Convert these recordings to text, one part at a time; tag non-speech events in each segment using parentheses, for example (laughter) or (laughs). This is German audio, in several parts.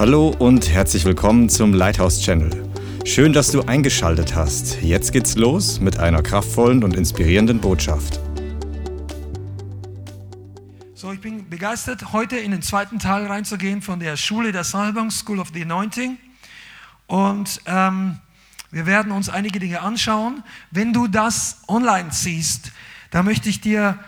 Hallo und herzlich willkommen zum Lighthouse Channel. Schön, dass du eingeschaltet hast. Jetzt geht's los mit einer kraftvollen und inspirierenden Botschaft. So, ich bin begeistert, heute in den zweiten Teil reinzugehen von der Schule der Salbung, School of the Anointing. Und ähm, wir werden uns einige Dinge anschauen. Wenn du das online siehst, da möchte ich dir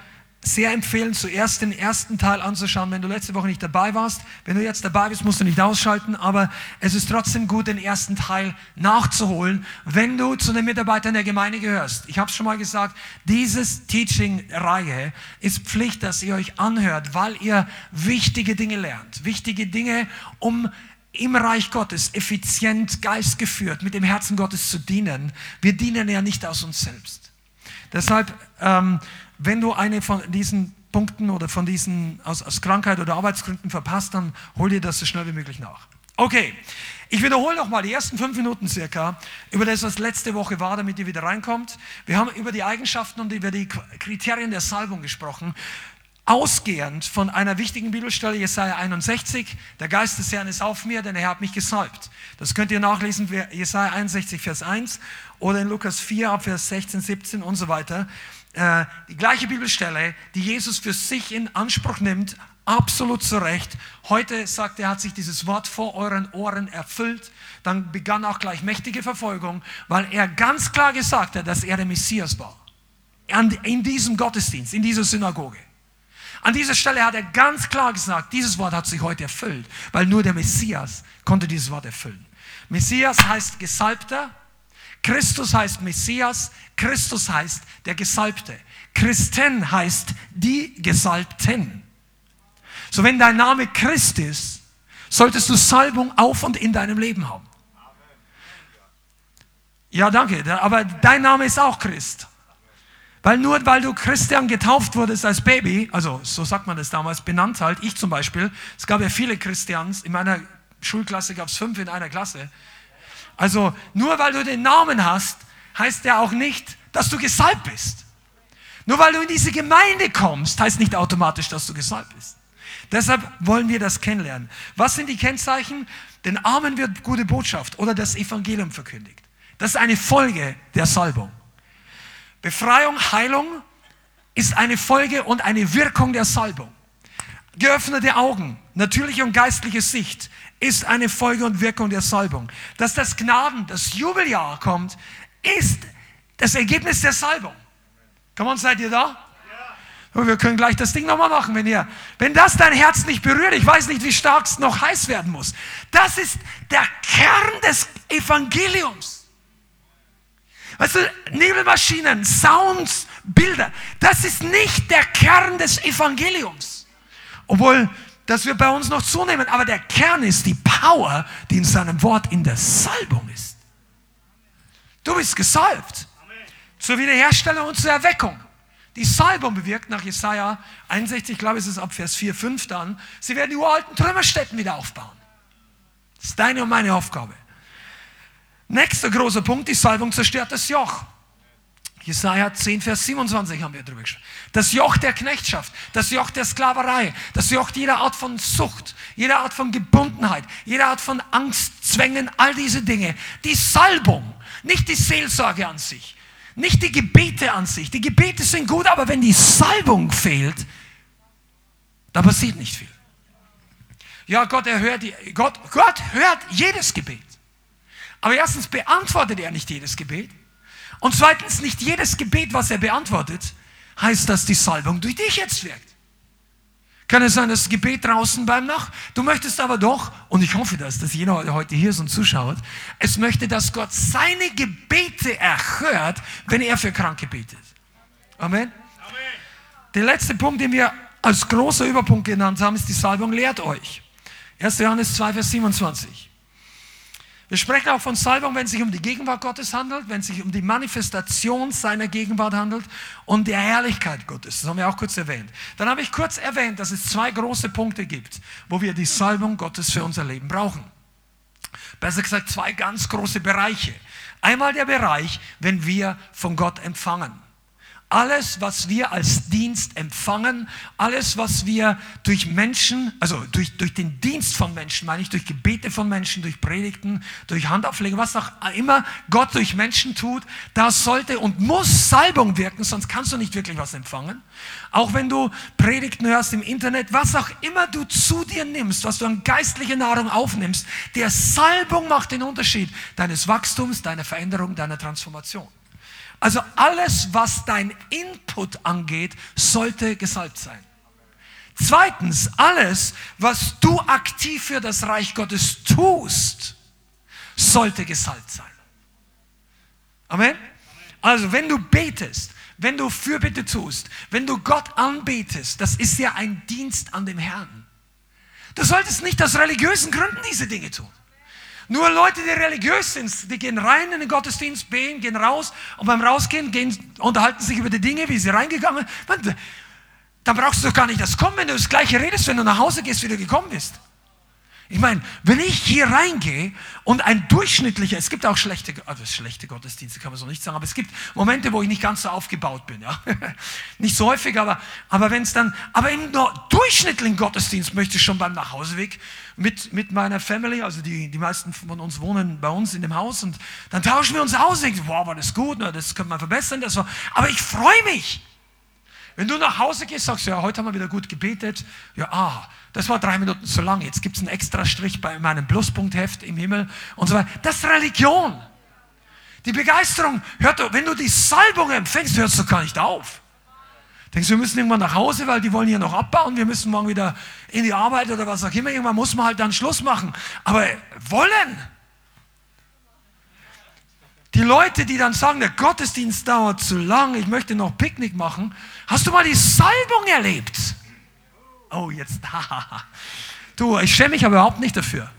sehr empfehlen, zuerst den ersten Teil anzuschauen, wenn du letzte Woche nicht dabei warst. Wenn du jetzt dabei bist, musst du nicht ausschalten, aber es ist trotzdem gut, den ersten Teil nachzuholen, wenn du zu den Mitarbeitern der Gemeinde gehörst. Ich habe es schon mal gesagt, dieses Teaching-Reihe ist Pflicht, dass ihr euch anhört, weil ihr wichtige Dinge lernt. Wichtige Dinge, um im Reich Gottes effizient, geistgeführt, mit dem Herzen Gottes zu dienen. Wir dienen ja nicht aus uns selbst. Deshalb ähm, wenn du eine von diesen Punkten oder von diesen aus, aus Krankheit oder Arbeitsgründen verpasst, dann hol dir das so schnell wie möglich nach. Okay, ich wiederhole nochmal die ersten fünf Minuten circa über das, was letzte Woche war, damit ihr wieder reinkommt. Wir haben über die Eigenschaften und über die Kriterien der Salbung gesprochen. Ausgehend von einer wichtigen Bibelstelle, Jesaja 61, der Geist des Herrn ist auf mir, denn er hat mich gesalbt. Das könnt ihr nachlesen, Jesaja 61, Vers 1 oder in Lukas 4, Vers 16, 17 und so weiter. Äh, die gleiche Bibelstelle, die Jesus für sich in Anspruch nimmt, absolut zu Recht. Heute sagt er, hat sich dieses Wort vor euren Ohren erfüllt. Dann begann auch gleich mächtige Verfolgung, weil er ganz klar gesagt hat, dass er der Messias war. In diesem Gottesdienst, in dieser Synagoge. An dieser Stelle hat er ganz klar gesagt, dieses Wort hat sich heute erfüllt, weil nur der Messias konnte dieses Wort erfüllen. Messias heißt Gesalbter, Christus heißt Messias, Christus heißt der Gesalbte. Christen heißt die Gesalbten. So wenn dein Name Christ ist, solltest du Salbung auf und in deinem Leben haben. Ja, danke, aber dein Name ist auch Christ. Weil nur weil du Christian getauft wurdest als Baby, also so sagt man das damals, benannt halt, ich zum Beispiel, es gab ja viele Christians, in meiner Schulklasse gab es fünf in einer Klasse, also nur weil du den Namen hast, heißt ja auch nicht, dass du gesalbt bist. Nur weil du in diese Gemeinde kommst, heißt nicht automatisch, dass du gesalbt bist. Deshalb wollen wir das kennenlernen. Was sind die Kennzeichen? Den Armen wird gute Botschaft oder das Evangelium verkündigt. Das ist eine Folge der Salbung. Befreiung, Heilung ist eine Folge und eine Wirkung der Salbung. Geöffnete Augen, natürliche und geistliche Sicht, ist eine Folge und Wirkung der Salbung. Dass das Gnaden, das Jubeljahr kommt, ist das Ergebnis der Salbung. Komm on, seid ihr da? Und wir können gleich das Ding nochmal machen, wenn ihr, wenn das dein Herz nicht berührt, ich weiß nicht, wie stark es noch heiß werden muss. Das ist der Kern des Evangeliums. Weißt du, Nebelmaschinen, Sounds, Bilder, das ist nicht der Kern des Evangeliums. Obwohl das wird bei uns noch zunehmen. Aber der Kern ist die Power, die in seinem Wort in der Salbung ist. Du bist gesalbt. Zur Wiederherstellung und zur Erweckung. Die Salbung bewirkt nach Jesaja 61, ich glaube, es ist ab Vers 4, 5 dann, sie werden die uralten Trümmerstätten wieder aufbauen. Das ist deine und meine Aufgabe. Nächster großer Punkt, die Salbung zerstört das Joch. Jesaja 10, Vers 27 haben wir drüber gesprochen. Das Joch der Knechtschaft, das Joch der Sklaverei, das Joch jeder Art von Sucht, jeder Art von Gebundenheit, jeder Art von Angst, Zwängen, all diese Dinge. Die Salbung, nicht die Seelsorge an sich, nicht die Gebete an sich. Die Gebete sind gut, aber wenn die Salbung fehlt, da passiert nicht viel. Ja, Gott, erhört, Gott, Gott hört jedes Gebet. Aber erstens beantwortet er nicht jedes Gebet. Und zweitens, nicht jedes Gebet, was er beantwortet, heißt, dass die Salbung durch dich jetzt wirkt. Kann es sein, dass das Gebet draußen beim Nach? Du möchtest aber doch, und ich hoffe, dass das jeder heute hier ist und zuschaut, es möchte, dass Gott seine Gebete erhört, wenn er für Kranke betet. Amen. Amen. Der letzte Punkt, den wir als großer Überpunkt genannt haben, ist die Salbung lehrt euch. 1. Johannes 2, Vers 27. Wir sprechen auch von Salbung, wenn es sich um die Gegenwart Gottes handelt, wenn es sich um die Manifestation seiner Gegenwart handelt und der Herrlichkeit Gottes. Das haben wir auch kurz erwähnt. Dann habe ich kurz erwähnt, dass es zwei große Punkte gibt, wo wir die Salbung Gottes für unser Leben brauchen. Besser gesagt, zwei ganz große Bereiche. Einmal der Bereich, wenn wir von Gott empfangen. Alles, was wir als Dienst empfangen, alles, was wir durch Menschen, also durch, durch den Dienst von Menschen, meine ich, durch Gebete von Menschen, durch Predigten, durch Handauflegen, was auch immer Gott durch Menschen tut, das sollte und muss Salbung wirken, sonst kannst du nicht wirklich was empfangen. Auch wenn du Predigten hörst im Internet, was auch immer du zu dir nimmst, was du an geistlicher Nahrung aufnimmst, der Salbung macht den Unterschied deines Wachstums, deiner Veränderung, deiner Transformation. Also alles, was dein Input angeht, sollte gesalbt sein. Zweitens, alles, was du aktiv für das Reich Gottes tust, sollte gesalbt sein. Amen? Also, wenn du betest, wenn du Fürbitte tust, wenn du Gott anbetest, das ist ja ein Dienst an dem Herrn. Du solltest nicht aus religiösen Gründen diese Dinge tun. Nur Leute, die religiös sind, die gehen rein in den Gottesdienst, beten, gehen raus und beim Rausgehen gehen, unterhalten sich über die Dinge, wie sie reingegangen sind. Dann brauchst du doch gar nicht das kommen, wenn du das Gleiche redest, wenn du nach Hause gehst, wie du gekommen bist. Ich meine, wenn ich hier reingehe und ein durchschnittlicher, es gibt auch schlechte, also schlechte Gottesdienste, kann man so nicht sagen, aber es gibt Momente, wo ich nicht ganz so aufgebaut bin. Ja? (laughs) nicht so häufig, aber, aber wenn es dann, aber im durchschnittlichen Gottesdienst möchte ich schon beim Nachhauseweg mit, mit meiner Family, also die, die meisten von uns wohnen bei uns in dem Haus und dann tauschen wir uns aus, denken, wow, war das gut, das könnte man verbessern, das war, aber ich freue mich. Wenn du nach Hause gehst, sagst du, ja, heute haben wir wieder gut gebetet. Ja, ah, das war drei Minuten zu lang. Jetzt gibt es einen extra Strich bei meinem Pluspunktheft im Himmel und so weiter. Das ist Religion. Die Begeisterung, hört, wenn du die Salbung empfängst, hörst du gar nicht auf. Denkst du, wir müssen irgendwann nach Hause, weil die wollen hier noch abbauen, wir müssen morgen wieder in die Arbeit oder was auch immer. Irgendwann muss man halt dann Schluss machen. Aber wollen. Die Leute, die dann sagen, der Gottesdienst dauert zu lang, ich möchte noch Picknick machen, hast du mal die Salbung erlebt? Oh, jetzt, (laughs) du, ich schäme mich aber überhaupt nicht dafür.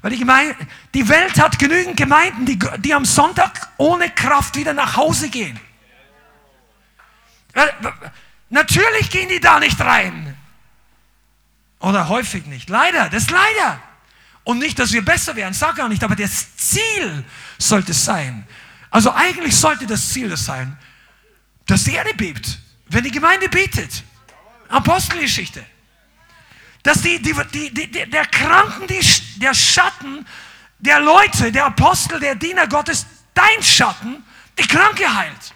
Weil die, Gemeinde, die Welt hat genügend Gemeinden, die, die am Sonntag ohne Kraft wieder nach Hause gehen. Natürlich gehen die da nicht rein. Oder häufig nicht. Leider, das ist leider. Und nicht, dass wir besser wären, sag gar nicht, aber das Ziel sollte sein. Also eigentlich sollte das Ziel das sein, dass die Erde bebt, wenn die Gemeinde betet. Apostelgeschichte. Dass die, die, die, die, der Kranken, die, der Schatten der Leute, der Apostel, der Diener Gottes, dein Schatten, die Kranke heilt.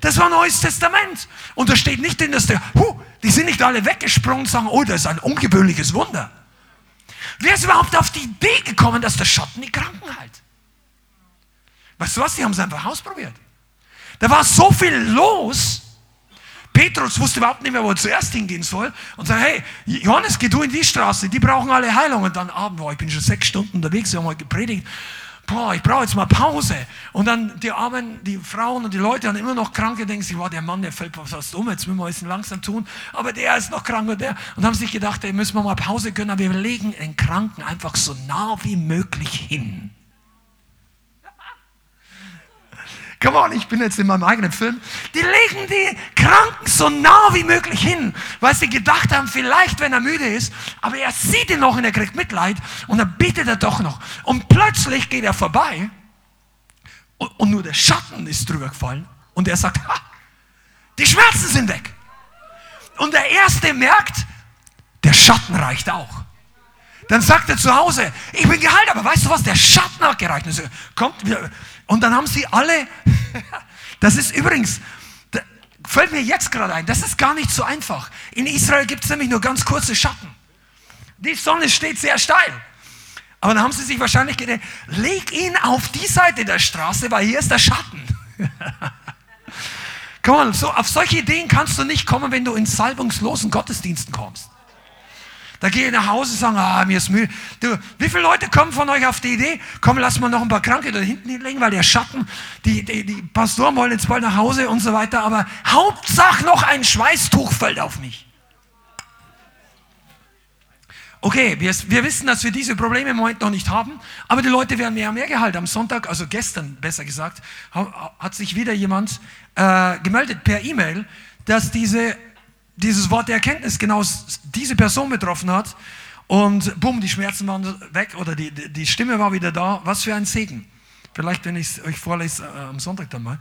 Das war Neues Testament. Und da steht nicht drin, dass der, huh, die sind nicht alle weggesprungen und sagen, oh, das ist ein ungewöhnliches Wunder. Wer ist überhaupt auf die Idee gekommen, dass der Schatten die Kranken heilt? Weißt du was? Die haben es einfach ausprobiert. Da war so viel los. Petrus wusste überhaupt nicht mehr, wo er zuerst hingehen soll. Und sagt, hey, Johannes, geh du in die Straße, die brauchen alle Heilung. Und dann Abend, oh, ich bin schon sechs Stunden unterwegs, wir haben heute gepredigt boah, ich brauche jetzt mal Pause. Und dann die Armen, die Frauen und die Leute haben immer noch Kranke, denken sich, wow, der Mann, der fällt fast um, jetzt müssen wir es langsam tun. Aber der ist noch krank und der. Und haben sich gedacht, ey, müssen wir mal Pause gönnen, aber wir legen den Kranken einfach so nah wie möglich hin. Come on, ich bin jetzt in meinem eigenen Film. Die legen die Kranken so nah wie möglich hin, weil sie gedacht haben, vielleicht, wenn er müde ist, aber er sieht ihn noch und er kriegt Mitleid und dann betet er doch noch. Und plötzlich geht er vorbei und, und nur der Schatten ist drüber gefallen und er sagt, ha, die Schmerzen sind weg. Und der Erste merkt, der Schatten reicht auch. Dann sagt er zu Hause, ich bin geheilt, aber weißt du was, der Schatten hat gereicht. Und, so, kommt, und dann haben sie alle, (laughs) das ist übrigens, fällt mir jetzt gerade ein, das ist gar nicht so einfach. In Israel gibt es nämlich nur ganz kurze Schatten. Die Sonne steht sehr steil. Aber dann haben sie sich wahrscheinlich gedacht, leg ihn auf die Seite der Straße, weil hier ist der Schatten. (laughs) Komm on, so, auf solche Ideen kannst du nicht kommen, wenn du in salbungslosen Gottesdiensten kommst. Da gehe ich nach Hause und sage, ah, mir ist müde. Du, wie viele Leute kommen von euch auf die Idee, komm, lass mal noch ein paar Kranke da hinten hinlegen, weil der Schatten, die, die, die Pastoren wollen jetzt bald nach Hause und so weiter, aber Hauptsache noch ein Schweißtuch fällt auf mich. Okay, wir, wir, wissen, dass wir diese Probleme im Moment noch nicht haben, aber die Leute werden mehr und mehr gehalten. Am Sonntag, also gestern besser gesagt, hat sich wieder jemand äh, gemeldet per E-Mail, dass diese dieses Wort der Erkenntnis genau diese Person betroffen hat und bumm, die Schmerzen waren weg oder die, die Stimme war wieder da. Was für ein Segen. Vielleicht, wenn ich es euch vorlese äh, am Sonntag dann mal.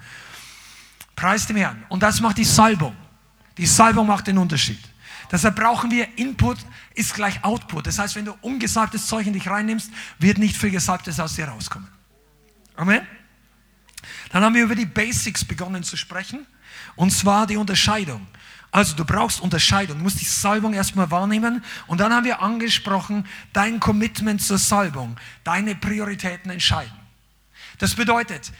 Preis dem Herrn. Und das macht die Salbung. Die Salbung macht den Unterschied. Deshalb brauchen wir Input ist gleich Output. Das heißt, wenn du ungesalbtes Zeug in dich reinnimmst, wird nicht viel Gesalbtes aus dir rauskommen. Amen. Dann haben wir über die Basics begonnen zu sprechen. Und zwar die Unterscheidung. Also du brauchst Unterscheidung, du musst die Salbung erstmal wahrnehmen und dann haben wir angesprochen, dein Commitment zur Salbung, deine Prioritäten entscheiden. Das bedeutet,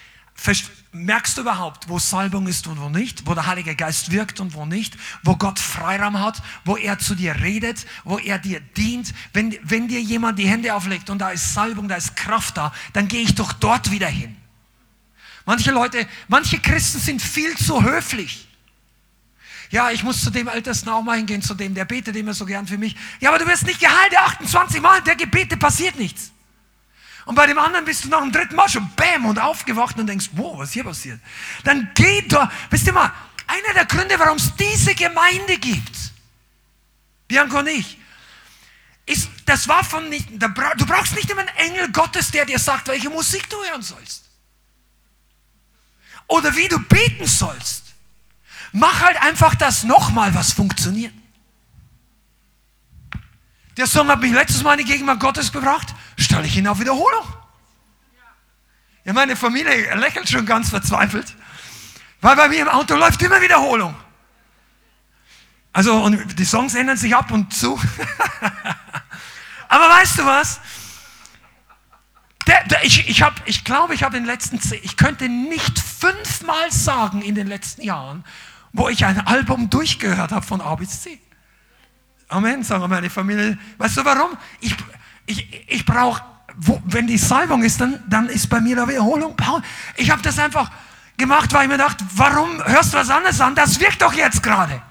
merkst du überhaupt, wo Salbung ist und wo nicht, wo der Heilige Geist wirkt und wo nicht, wo Gott Freiraum hat, wo er zu dir redet, wo er dir dient. Wenn, wenn dir jemand die Hände auflegt und da ist Salbung, da ist Kraft da, dann gehe ich doch dort wieder hin. Manche Leute, manche Christen sind viel zu höflich. Ja, ich muss zu dem Ältesten auch mal hingehen, zu dem, der betet immer so gern für mich. Ja, aber du wirst nicht geheilt, 28 Mal, der Gebete passiert nichts. Und bei dem anderen bist du nach dem dritten Mal schon bam und aufgewacht und denkst, wow, was hier passiert? Dann geh da, wisst ihr mal, einer der Gründe, warum es diese Gemeinde gibt, Bianco und ich, ist, das war von nicht, du brauchst nicht immer einen Engel Gottes, der dir sagt, welche Musik du hören sollst oder wie du beten sollst. Mach halt einfach das nochmal, was funktioniert. Der Song hat mich letztes Mal in die Gegenwart Gottes gebracht, stelle ich ihn auf Wiederholung. Ja, meine Familie lächelt schon ganz verzweifelt, weil bei mir im Auto läuft immer Wiederholung. Also, und die Songs ändern sich ab und zu. (laughs) Aber weißt du was? Der, der, ich ich, ich glaube, ich habe in den letzten zehn, ich könnte nicht fünfmal sagen in den letzten Jahren, wo ich ein Album durchgehört habe von A bis Z. Amen, sagen meine Familie. Weißt du warum? Ich, ich, ich brauche, wenn die Salbung ist, dann, dann ist bei mir eine Wiederholung. Ich habe das einfach gemacht, weil ich mir dachte, warum hörst du was anderes an? Das wirkt doch jetzt gerade.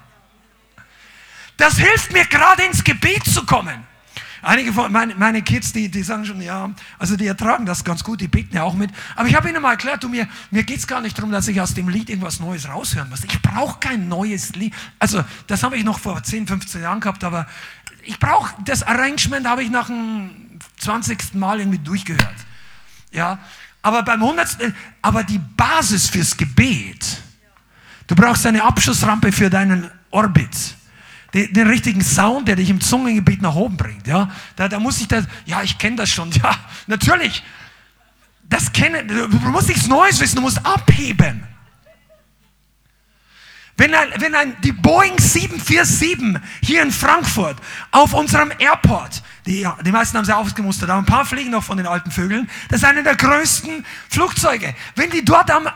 Das hilft mir gerade ins Gebet zu kommen. Einige von meine, meine Kids, die, die sagen schon, ja, also die ertragen das ganz gut, die beten ja auch mit. Aber ich habe ihnen mal erklärt, du, mir, mir geht es gar nicht darum, dass ich aus dem Lied irgendwas Neues raushören muss. Ich brauche kein neues Lied. Also, das habe ich noch vor 10, 15 Jahren gehabt, aber ich brauche, das Arrangement habe ich nach dem 20. Mal irgendwie durchgehört. Ja, aber beim 100. Aber die Basis fürs Gebet, du brauchst eine Abschussrampe für deinen Orbit den, den, richtigen Sound, der dich im Zungengebiet nach oben bringt. Ja, da, da muss ich das, ja, ich kenne das schon. (laughs) Ja, natürlich. Das kennen, du musst nichts Neues wissen, du musst abheben. Wenn, ein, wenn ein, die Boeing 747 hier in Frankfurt auf unserem Airport, die, die meisten haben sie ausgemustert, aber ein paar fliegen noch von den alten Vögeln, das ist eine der größten Flugzeuge. Wenn die dort am,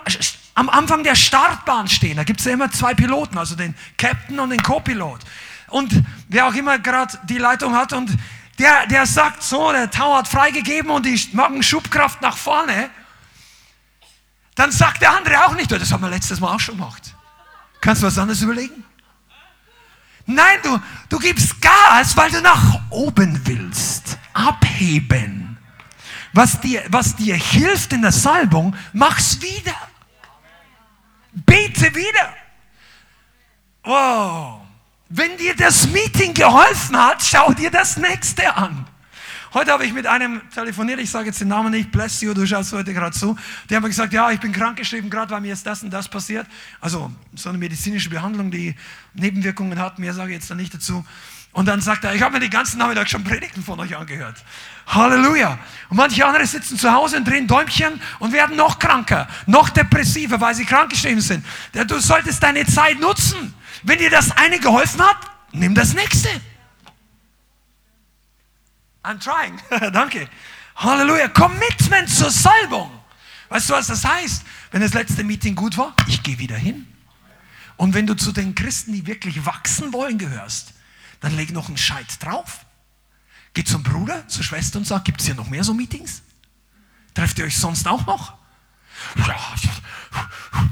am Anfang der Startbahn stehen, da gibt es ja immer zwei Piloten, also den Captain und den Co-Pilot. Und wer auch immer gerade die Leitung hat und der, der sagt so, der Tau hat freigegeben und die machen Schubkraft nach vorne, dann sagt der andere auch nicht, das haben wir letztes Mal auch schon gemacht. Kannst du was anderes überlegen? Nein, du, du gibst Gas, weil du nach oben willst. Abheben. Was dir, was dir hilft in der Salbung, mach's wieder. Bete wieder. Wow. Wenn dir das Meeting geholfen hat, schau dir das nächste an. Heute habe ich mit einem telefoniert, ich sage jetzt den Namen nicht, bless you, du schaust heute gerade zu. Der hat mir gesagt, ja, ich bin krankgeschrieben, gerade weil mir ist das und das passiert. Also so eine medizinische Behandlung, die Nebenwirkungen hat, mehr sage ich jetzt da nicht dazu. Und dann sagt er, ich habe mir den ganzen Nachmittag schon Predigten von euch angehört. Halleluja. Und manche andere sitzen zu Hause und drehen Däumchen und werden noch kranker, noch depressiver, weil sie krankgeschrieben sind. Du solltest deine Zeit nutzen. Wenn dir das eine geholfen hat, nimm das nächste. I'm trying. (laughs) Danke. Halleluja. Commitment zur Salbung. Weißt du, was das heißt? Wenn das letzte Meeting gut war, ich gehe wieder hin. Und wenn du zu den Christen, die wirklich wachsen wollen, gehörst, dann leg noch einen Scheit drauf. Geh zum Bruder, zur Schwester und sag, gibt es hier noch mehr so Meetings? Trefft ihr euch sonst auch noch? Ja,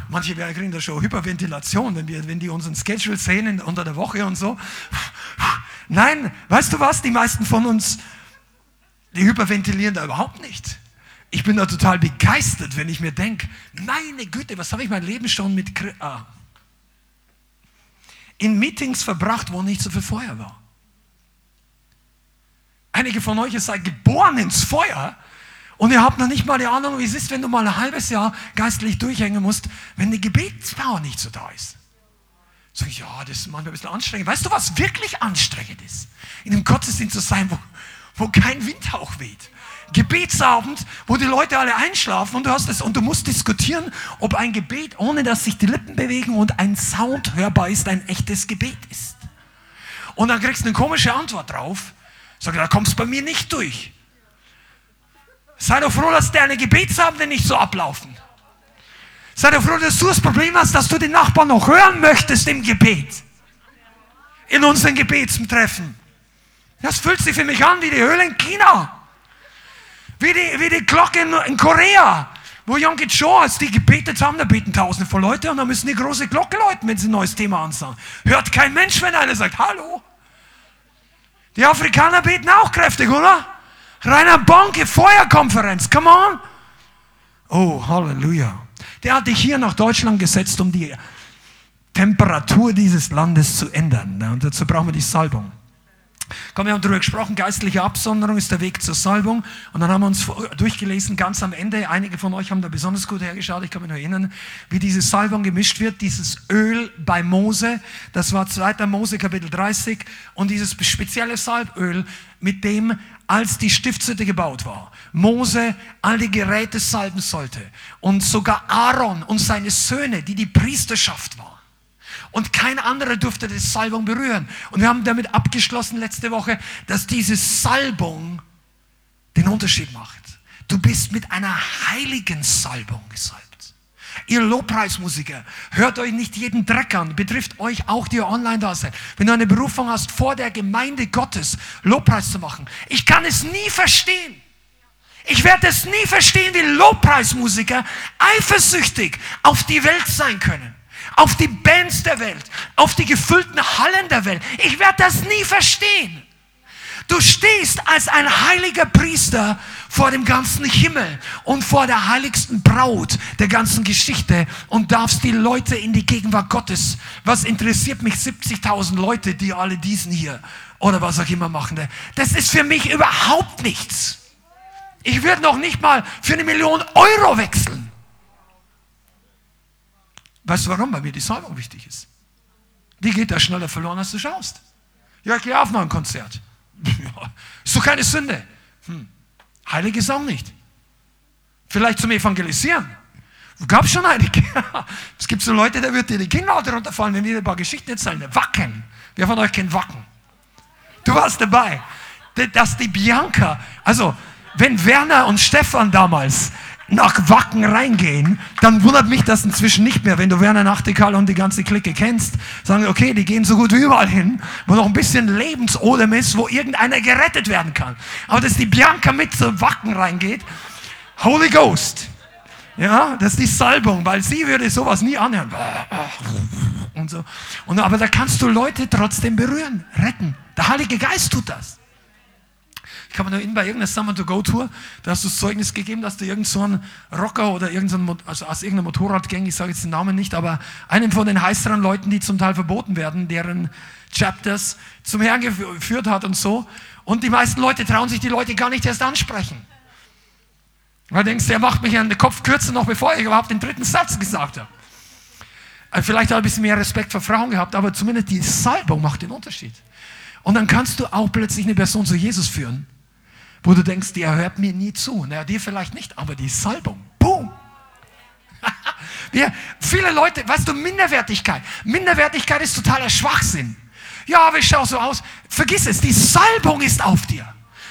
manche werden kriegen da schon Hyperventilation, wenn, wir, wenn die unseren Schedule sehen unter der Woche und so. Nein, weißt du was? Die meisten von uns die hyperventilieren da überhaupt nicht. Ich bin da total begeistert, wenn ich mir denke, meine Güte, was habe ich mein Leben schon mit ah, in Meetings verbracht, wo nicht so viel Feuer war. Einige von euch seid geboren ins Feuer Und ihr habt noch nicht mal die Ahnung, wie es ist, wenn du mal ein halbes Jahr geistlich durchhängen musst, wenn die Gebetspower nicht so da ist. So, ja, das ist manchmal ein bisschen anstrengend. Weißt du, was wirklich anstrengend ist? In einem Gottesdienst zu sein, wo, wo kein Windhauch weht. Gebetsabend, wo die Leute alle einschlafen und du hast es und du musst diskutieren, ob ein Gebet, ohne dass sich die Lippen bewegen und ein Sound hörbar ist, ein echtes Gebet ist. Und dann kriegst du eine komische Antwort drauf. Sag, da kommst du bei mir nicht durch. Sei doch froh, dass deine Gebetsabende nicht so ablaufen. Sei doch froh, dass du das Problem hast, dass du den Nachbarn noch hören möchtest im Gebet. In unseren Gebetstreffen. Das fühlt sich für mich an wie die Höhle in China. Wie die, wie die Glocke in, in Korea. Wo Yom Cho, als die gebetet haben, da beten tausende von Leute und dann müssen die große Glocke läuten, wenn sie ein neues Thema ansagen. Hört kein Mensch, wenn einer sagt, hallo. Die Afrikaner beten auch kräftig, oder? Rainer Bonke, Feuerkonferenz, come on. Oh, Halleluja. Der hat dich hier nach Deutschland gesetzt, um die Temperatur dieses Landes zu ändern. Und dazu brauchen wir die Salbung. Komm, wir haben darüber gesprochen, geistliche Absonderung ist der Weg zur Salbung. Und dann haben wir uns durchgelesen, ganz am Ende, einige von euch haben da besonders gut hergeschaut, ich kann mich noch erinnern, wie diese Salbung gemischt wird, dieses Öl bei Mose, das war 2. Mose Kapitel 30, und dieses spezielle Salböl, mit dem, als die Stiftshütte gebaut war, Mose all die Geräte salben sollte und sogar Aaron und seine Söhne, die die Priesterschaft waren und kein anderer durfte die Salbung berühren. Und wir haben damit abgeschlossen letzte Woche, dass diese Salbung den Unterschied macht. Du bist mit einer heiligen Salbung gesalbt. Ihr Lobpreismusiker, hört euch nicht jeden Dreck an, betrifft euch auch, die ihr online da seid. Wenn du eine Berufung hast, vor der Gemeinde Gottes Lobpreis zu machen. Ich kann es nie verstehen. Ich werde es nie verstehen, wie Lobpreismusiker eifersüchtig auf die Welt sein können auf die Bands der Welt, auf die gefüllten Hallen der Welt. Ich werde das nie verstehen. Du stehst als ein heiliger Priester vor dem ganzen Himmel und vor der heiligsten Braut der ganzen Geschichte und darfst die Leute in die Gegenwart Gottes. Was interessiert mich 70.000 Leute, die alle diesen hier oder was auch immer machen? Das ist für mich überhaupt nichts. Ich würde noch nicht mal für eine Million Euro wechseln. Weißt du warum? Weil mir die Salbung wichtig ist. Die geht da schneller verloren, als du schaust. Ja, ich gehe auf mal ein Konzert. (laughs) Ist doch keine Sünde. Hm. Heilig ist auch nicht. Vielleicht zum Evangelisieren. Gab schon einige. (laughs) es gibt so Leute, da wird dir die Kinnlaute runterfallen, wenn wir ein paar Geschichten erzählen. Wacken. Wer von euch kennt Wacken? Du warst dabei. Dass die Bianca, also wenn Werner und Stefan damals nach Wacken reingehen, dann wundert mich das inzwischen nicht mehr. Wenn du Werner Nachtigall und die ganze Clique kennst, sagen, okay, die gehen so gut wie überall hin, wo noch ein bisschen Lebensodem ist, wo irgendeiner gerettet werden kann. Aber dass die Bianca mit zu Wacken reingeht, Holy Ghost. Ja, das ist die Salbung, weil sie würde sowas nie anhören. Und so. Und, aber da kannst du Leute trotzdem berühren, retten. Der Heilige Geist tut das. Ich kann mich noch in bei irgendeiner Summer-to-Go-Tour, da hast du das Zeugnis gegeben, dass du irgend so einen Rocker oder irgendein, also aus irgendeiner Motorradgang, ich sage jetzt den Namen nicht, aber einen von den heißeren Leuten, die zum Teil verboten werden, deren Chapters zum Herrn geführt hat und so. Und die meisten Leute trauen sich die Leute gar nicht erst ansprechen. Weil du denkst, der macht mich an den Kopf kürzer noch, bevor ich überhaupt den dritten Satz gesagt habe. Äh, vielleicht er ein bisschen mehr Respekt vor Frauen gehabt, aber zumindest die Salbung macht den Unterschied. Und dann kannst du auch plötzlich eine Person zu Jesus führen, wo du denkst, der hört mir nie zu. Naja, dir vielleicht nicht, aber die Salbung, boom. (laughs) Wir, viele Leute, weißt du, Minderwertigkeit. Minderwertigkeit ist totaler Schwachsinn. Ja, aber ich schaue so aus. Vergiss es, die Salbung ist auf dir.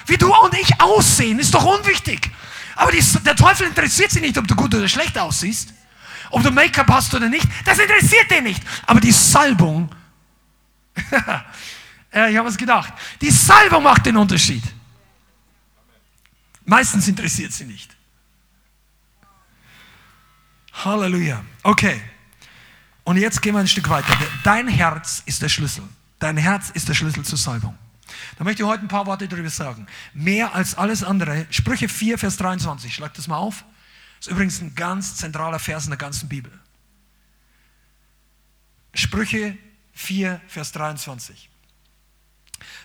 Wie du und ich aussehen, ist doch unwichtig. Aber die, der Teufel interessiert sich nicht, ob du gut oder schlecht aussiehst. Ob du Make-up hast oder nicht. Das interessiert den nicht. Aber die Salbung, (laughs) ich habe es gedacht, die Salbung macht den Unterschied. Meistens interessiert sie nicht. Halleluja. Okay. Und jetzt gehen wir ein Stück weiter. Dein Herz ist der Schlüssel. Dein Herz ist der Schlüssel zur Salbung. Da möchte ich heute ein paar Worte darüber sagen. Mehr als alles andere. Sprüche 4, Vers 23. Schlag das mal auf. Das ist übrigens ein ganz zentraler Vers in der ganzen Bibel. Sprüche 4, Vers 23.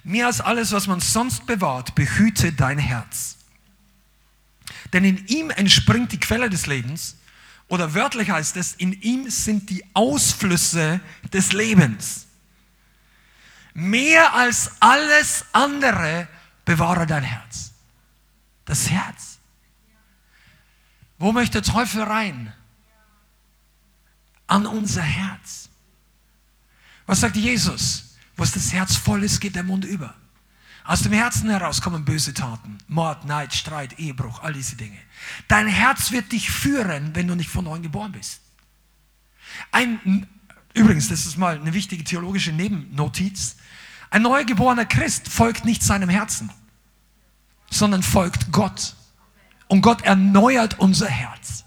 Mehr als alles, was man sonst bewahrt, behüte dein Herz denn in ihm entspringt die Quelle des Lebens. Oder wörtlich heißt es, in ihm sind die Ausflüsse des Lebens. Mehr als alles andere bewahre dein Herz. Das Herz. Wo möchte der Teufel rein? An unser Herz. Was sagt Jesus? Wo das Herz voll ist, geht der Mund über. Aus dem Herzen heraus kommen böse Taten. Mord, Neid, Streit, Ehebruch, all diese Dinge. Dein Herz wird dich führen, wenn du nicht von neuem geboren bist. Ein, übrigens, das ist mal eine wichtige theologische Nebennotiz. Ein neugeborener Christ folgt nicht seinem Herzen, sondern folgt Gott. Und Gott erneuert unser Herz.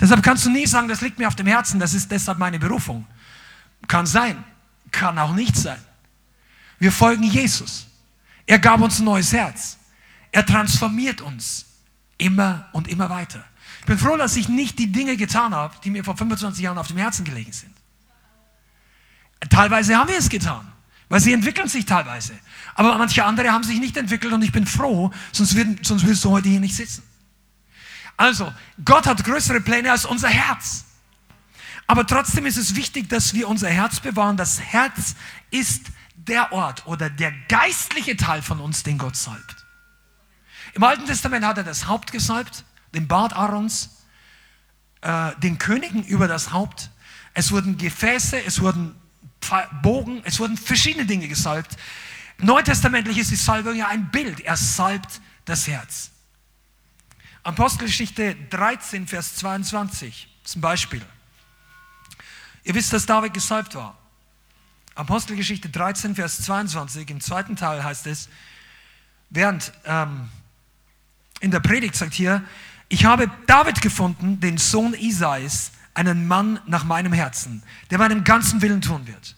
Deshalb kannst du nie sagen, das liegt mir auf dem Herzen, das ist deshalb meine Berufung. Kann sein, kann auch nicht sein. Wir folgen Jesus. Er gab uns ein neues Herz. Er transformiert uns immer und immer weiter. Ich bin froh, dass ich nicht die Dinge getan habe, die mir vor 25 Jahren auf dem Herzen gelegen sind. Teilweise haben wir es getan, weil sie entwickeln sich teilweise. Aber manche andere haben sich nicht entwickelt und ich bin froh, sonst, würden, sonst würdest du heute hier nicht sitzen. Also, Gott hat größere Pläne als unser Herz. Aber trotzdem ist es wichtig, dass wir unser Herz bewahren. Das Herz ist der Ort oder der geistliche Teil von uns, den Gott salbt. Im Alten Testament hat er das Haupt gesalbt, den Bart Aarons, äh, den Königen über das Haupt. Es wurden Gefäße, es wurden Bogen, es wurden verschiedene Dinge gesalbt. Neutestamentlich ist die Salbung ja ein Bild. Er salbt das Herz. Apostelgeschichte 13, Vers 22 zum Beispiel. Ihr wisst, dass David gesalbt war. Apostelgeschichte 13, Vers 22, im zweiten Teil heißt es, während ähm, in der Predigt sagt hier, ich habe David gefunden, den Sohn Isais, einen Mann nach meinem Herzen, der meinem ganzen Willen tun wird.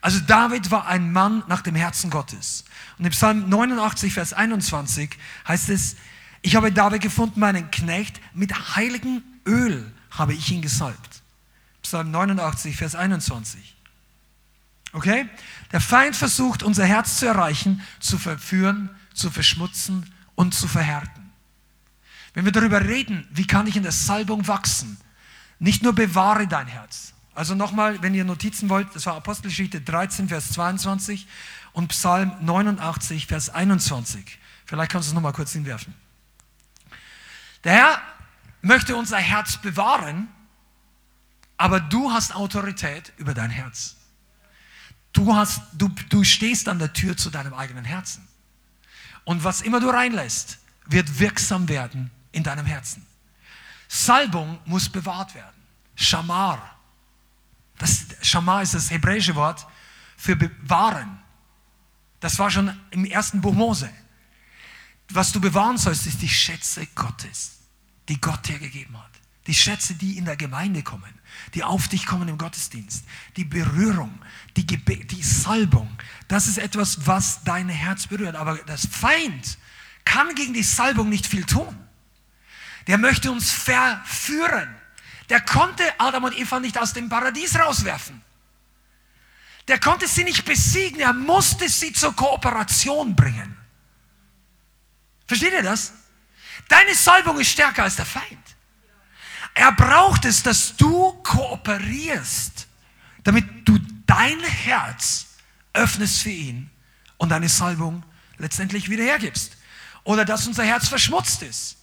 Also David war ein Mann nach dem Herzen Gottes. Und im Psalm 89, Vers 21 heißt es, ich habe David gefunden, meinen Knecht, mit heiligem Öl habe ich ihn gesalbt. Psalm 89, Vers 21. Okay? Der Feind versucht, unser Herz zu erreichen, zu verführen, zu verschmutzen und zu verhärten. Wenn wir darüber reden, wie kann ich in der Salbung wachsen, nicht nur bewahre dein Herz. Also nochmal, wenn ihr Notizen wollt, das war Apostelgeschichte 13, Vers 22 und Psalm 89, Vers 21. Vielleicht kannst du es nochmal kurz hinwerfen. Der Herr möchte unser Herz bewahren, aber du hast Autorität über dein Herz. Du, hast, du, du stehst an der Tür zu deinem eigenen Herzen. Und was immer du reinlässt, wird wirksam werden in deinem Herzen. Salbung muss bewahrt werden. Shamar. Das, Shamar ist das hebräische Wort für bewahren. Das war schon im ersten Buch Mose. Was du bewahren sollst, ist die Schätze Gottes, die Gott dir gegeben hat. Die Schätze, die in der Gemeinde kommen, die auf dich kommen im Gottesdienst, die Berührung, die, Gebe die Salbung, das ist etwas, was dein Herz berührt. Aber das Feind kann gegen die Salbung nicht viel tun. Der möchte uns verführen. Der konnte Adam und Eva nicht aus dem Paradies rauswerfen. Der konnte sie nicht besiegen. Er musste sie zur Kooperation bringen. Versteht ihr das? Deine Salbung ist stärker als der Feind. Er braucht es, dass du kooperierst, damit du dein Herz öffnest für ihn und deine Salbung letztendlich wieder hergibst. Oder dass unser Herz verschmutzt ist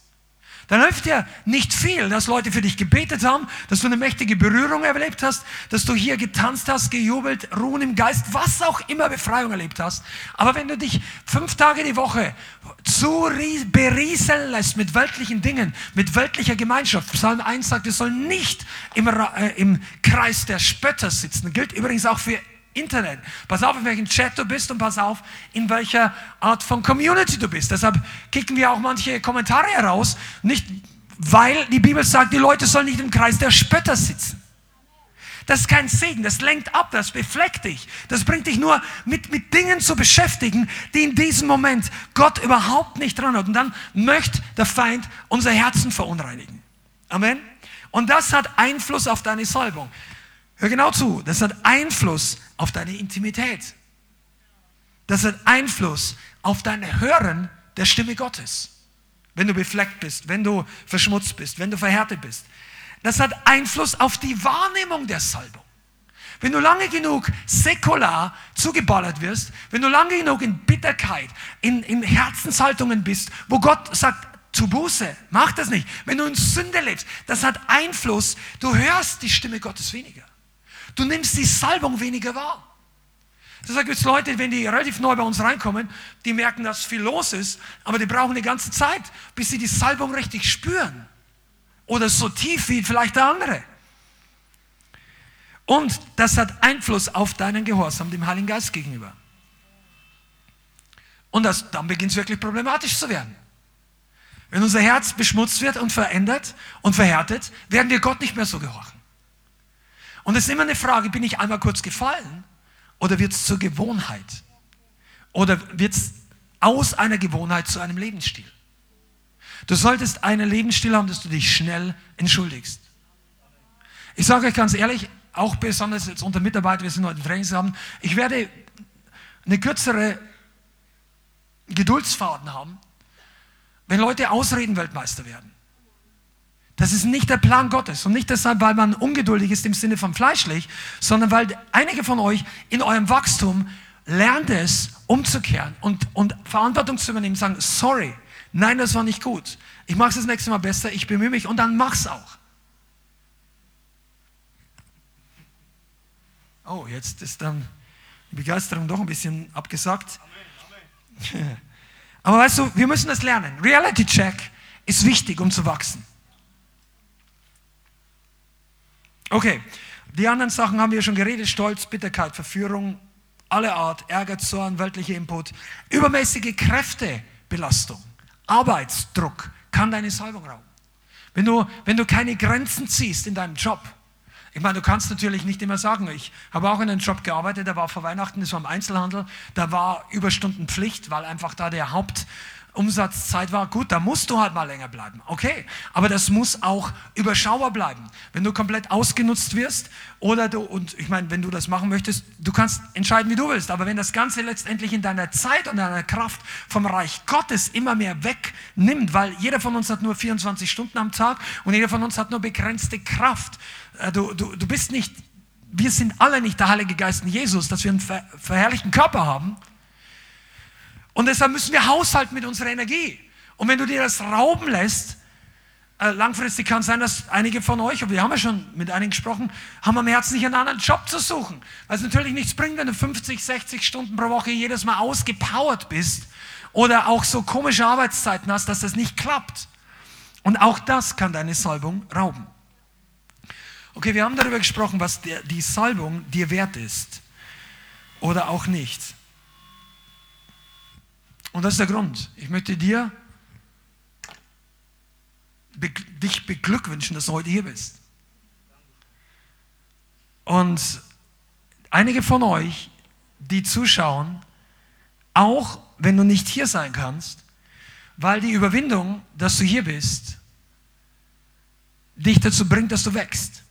dann hilft dir nicht viel, dass Leute für dich gebetet haben, dass du eine mächtige Berührung erlebt hast, dass du hier getanzt hast, gejubelt, Ruhen im Geist, was auch immer Befreiung erlebt hast. Aber wenn du dich fünf Tage die Woche zu berieseln lässt mit weltlichen Dingen, mit weltlicher Gemeinschaft, Psalm 1 sagt, wir sollen nicht im, äh, im Kreis der Spötter sitzen. Gilt übrigens auch für Internet. Pass auf, in welchem Chat du bist und pass auf, in welcher Art von Community du bist. Deshalb kicken wir auch manche Kommentare heraus, nicht weil die Bibel sagt, die Leute sollen nicht im Kreis der Spötter sitzen. Das ist kein Segen, das lenkt ab, das befleckt dich. Das bringt dich nur mit, mit Dingen zu beschäftigen, die in diesem Moment Gott überhaupt nicht dran hat. Und dann möchte der Feind unser Herzen verunreinigen. Amen. Und das hat Einfluss auf deine Salbung. Hör genau zu, das hat Einfluss auf deine Intimität. Das hat Einfluss auf dein Hören der Stimme Gottes. wenn du befleckt bist, wenn du verschmutzt bist, wenn du verhärtet bist. Das hat Einfluss auf die Wahrnehmung der Salbung. Wenn du lange genug säkular zugeballert wirst, wenn du lange genug in Bitterkeit, in, in Herzenshaltungen bist, wo Gott sagt, zu Buße, mach das nicht. Wenn du in Sünde lebst, das hat Einfluss. Du hörst die Stimme Gottes weniger. Du nimmst die Salbung weniger wahr. Deshalb gibt es Leute, wenn die relativ neu bei uns reinkommen, die merken, dass viel los ist, aber die brauchen eine ganze Zeit, bis sie die Salbung richtig spüren. Oder so tief wie vielleicht der andere. Und das hat Einfluss auf deinen Gehorsam dem Heiligen Geist gegenüber. Und das, dann beginnt es wirklich problematisch zu werden. Wenn unser Herz beschmutzt wird und verändert und verhärtet, werden wir Gott nicht mehr so gehorchen. Und es ist immer eine Frage, bin ich einmal kurz gefallen oder wird es zur Gewohnheit? Oder wird es aus einer Gewohnheit zu einem Lebensstil? Du solltest einen Lebensstil haben, dass du dich schnell entschuldigst. Ich sage euch ganz ehrlich, auch besonders jetzt unter Mitarbeitern, wir sind heute Trainings haben, ich werde eine kürzere Geduldsfaden haben, wenn Leute Ausreden-Weltmeister werden. Das ist nicht der Plan Gottes und nicht deshalb, weil man ungeduldig ist im Sinne von fleischlich, sondern weil einige von euch in eurem Wachstum lernt es, umzukehren und, und Verantwortung zu übernehmen, sagen, sorry, nein, das war nicht gut. Ich mache es das nächste Mal besser, ich bemühe mich und dann mach's auch. Oh, jetzt ist dann die Begeisterung doch ein bisschen abgesagt. Amen, (laughs) Amen. Aber weißt du, wir müssen das lernen. Reality Check ist wichtig, um zu wachsen. Okay, die anderen Sachen haben wir schon geredet. Stolz, Bitterkeit, Verführung, alle Art, Ärger, Zorn, weltlicher Input, übermäßige Kräftebelastung, Arbeitsdruck kann deine Salbung rauben. Wenn du, wenn du keine Grenzen ziehst in deinem Job, ich meine, du kannst natürlich nicht immer sagen, ich habe auch in einem Job gearbeitet, der war vor Weihnachten, das war im Einzelhandel, da war Überstundenpflicht, weil einfach da der Haupt, Umsatzzeit war, gut, da musst du halt mal länger bleiben. Okay, aber das muss auch überschaubar bleiben. Wenn du komplett ausgenutzt wirst oder du, und ich meine, wenn du das machen möchtest, du kannst entscheiden, wie du willst, aber wenn das Ganze letztendlich in deiner Zeit und deiner Kraft vom Reich Gottes immer mehr wegnimmt, weil jeder von uns hat nur 24 Stunden am Tag und jeder von uns hat nur begrenzte Kraft. Äh, du, du, du bist nicht, wir sind alle nicht der Heilige Geist in Jesus, dass wir einen ver verherrlichten Körper haben, und deshalb müssen wir haushalten mit unserer Energie. Und wenn du dir das rauben lässt, äh, langfristig kann es sein, dass einige von euch, und wir haben ja schon mit einigen gesprochen, haben am Herzen nicht einen anderen Job zu suchen. Weil es natürlich nichts bringt, wenn du 50, 60 Stunden pro Woche jedes Mal ausgepowert bist oder auch so komische Arbeitszeiten hast, dass das nicht klappt. Und auch das kann deine Salbung rauben. Okay, wir haben darüber gesprochen, was der, die Salbung dir wert ist oder auch nicht. Und das ist der Grund. Ich möchte dir dich beglückwünschen, dass du heute hier bist. Und einige von euch, die zuschauen, auch wenn du nicht hier sein kannst, weil die Überwindung, dass du hier bist, dich dazu bringt, dass du wächst.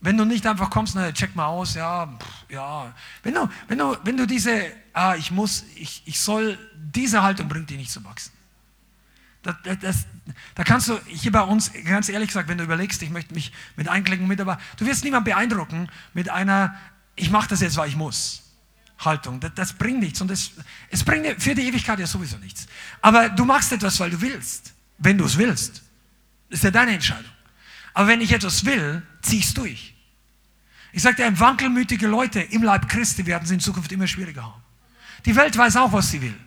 Wenn du nicht einfach kommst, na, check mal aus, ja, pff, ja. Wenn du, wenn du, wenn du diese, ah, ich muss, ich, ich soll, diese Haltung bringt dich nicht zum Wachsen. Das, das, da kannst du, hier bei uns, ganz ehrlich gesagt, wenn du überlegst, ich möchte mich mit einklicken, mit, aber du wirst niemand beeindrucken mit einer, ich mache das jetzt, weil ich muss. Haltung. Das, das bringt nichts und das, es bringt für die Ewigkeit ja sowieso nichts. Aber du machst etwas, weil du willst. Wenn du es willst. Das ist ja deine Entscheidung. Aber wenn ich etwas will, zieh ich es durch. Ich dir, wankelmütige Leute im Leib Christi werden sie in Zukunft immer schwieriger haben. Die Welt weiß auch, was sie will.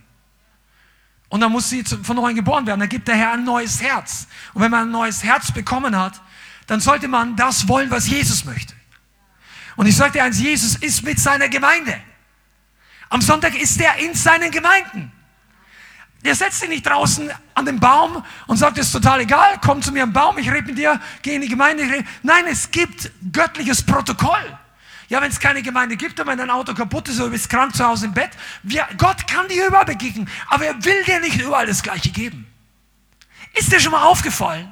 Und dann muss sie von neuem geboren werden. Dann gibt der Herr ein neues Herz. Und wenn man ein neues Herz bekommen hat, dann sollte man das wollen, was Jesus möchte. Und ich dir eins, Jesus ist mit seiner Gemeinde. Am Sonntag ist er in seinen Gemeinden. Der setzt sich nicht draußen an den Baum und sagt, es ist total egal, komm zu mir am Baum, ich rede mit dir, geh in die Gemeinde. Nein, es gibt göttliches Protokoll. Ja, wenn es keine Gemeinde gibt und wenn dein Auto kaputt ist oder du bist krank zu Hause im Bett, wir, Gott kann dir überall begegnen, aber er will dir nicht überall das Gleiche geben. Ist dir schon mal aufgefallen,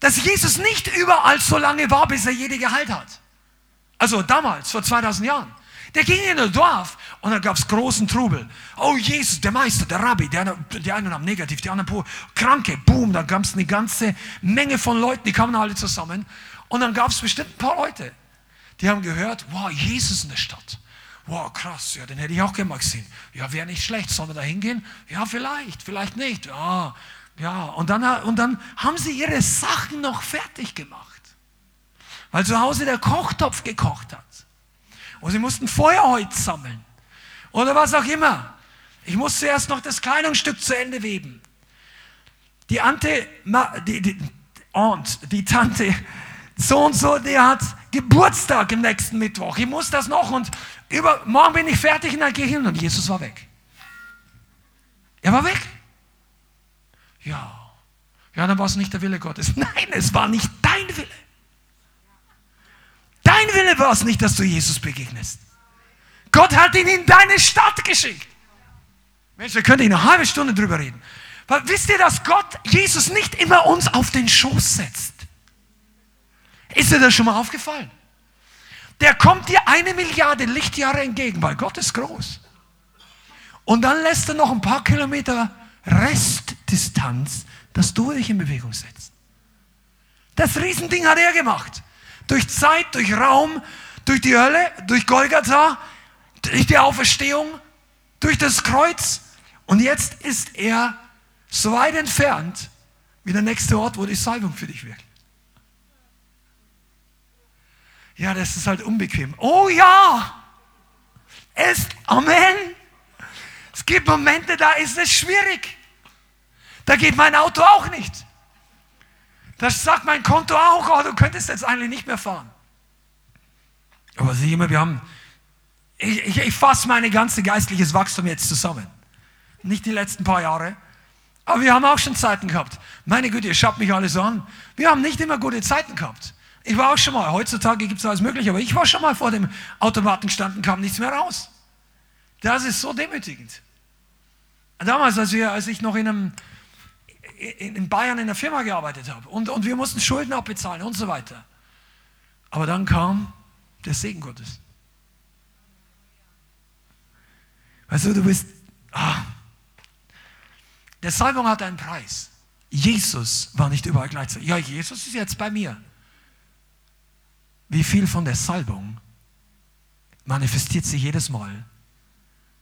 dass Jesus nicht überall so lange war, bis er jede geheilt hat? Also damals, vor 2000 Jahren. Der ging in ein Dorf und dann gab es großen Trubel. Oh Jesus, der Meister, der Rabbi, der, die einen haben negativ, die anderen Kranke, boom, dann gab es eine ganze Menge von Leuten, die kamen alle zusammen. Und dann gab es bestimmt ein paar Leute, die haben gehört, wow, Jesus in der Stadt. Wow, krass, ja, den hätte ich auch gerne mal gesehen. Ja, wäre nicht schlecht, sollen wir da hingehen? Ja, vielleicht, vielleicht nicht. Ja, ja. Und dann, und dann haben sie ihre Sachen noch fertig gemacht. Weil zu Hause der Kochtopf gekocht hat. Und sie mussten Feuerholz sammeln. Oder was auch immer. Ich musste erst noch das Kleidungsstück zu Ende weben. Die Ante, die, die Aunt, die Tante, so und so, die hat Geburtstag im nächsten Mittwoch. Ich muss das noch und über, morgen bin ich fertig und dann gehe ich hin und Jesus war weg. Er war weg. Ja. Ja, dann war es nicht der Wille Gottes. (laughs) Nein, es war nicht dein Wille. Dein Wille war es nicht, dass du Jesus begegnest. Gott hat ihn in deine Stadt geschickt. Mensch, wir können eine halbe Stunde drüber reden. Weil wisst ihr, dass Gott Jesus nicht immer uns auf den Schoß setzt? Ist dir das schon mal aufgefallen? Der kommt dir eine Milliarde Lichtjahre entgegen, weil Gott ist groß. Und dann lässt er noch ein paar Kilometer Restdistanz, dass du dich in Bewegung setzt. Das Riesending hat er gemacht durch Zeit, durch Raum, durch die Hölle, durch Golgatha, durch die Auferstehung, durch das Kreuz. Und jetzt ist er so weit entfernt wie der nächste Ort, wo die Salbung für dich wirkt. Ja, das ist halt unbequem. Oh ja, es, Amen. Es gibt Momente, da ist es schwierig. Da geht mein Auto auch nicht. Das sagt mein Konto auch, oh, du könntest jetzt eigentlich nicht mehr fahren. Aber sieh mal, wir haben, ich, ich, ich fasse mein ganzes geistliches Wachstum jetzt zusammen. Nicht die letzten paar Jahre, aber wir haben auch schon Zeiten gehabt. Meine Güte, ihr schaut mich alle so an. Wir haben nicht immer gute Zeiten gehabt. Ich war auch schon mal, heutzutage gibt es alles mögliche, aber ich war schon mal vor dem Automaten gestanden, kam nichts mehr raus. Das ist so demütigend. Damals, als, wir, als ich noch in einem in Bayern in der Firma gearbeitet habe und, und wir mussten Schulden abbezahlen und so weiter. Aber dann kam der Segen Gottes. Weißt du, du bist, ah, der Salbung hat einen Preis. Jesus war nicht überall gleichzeitig. Ja, Jesus ist jetzt bei mir. Wie viel von der Salbung manifestiert sich jedes Mal,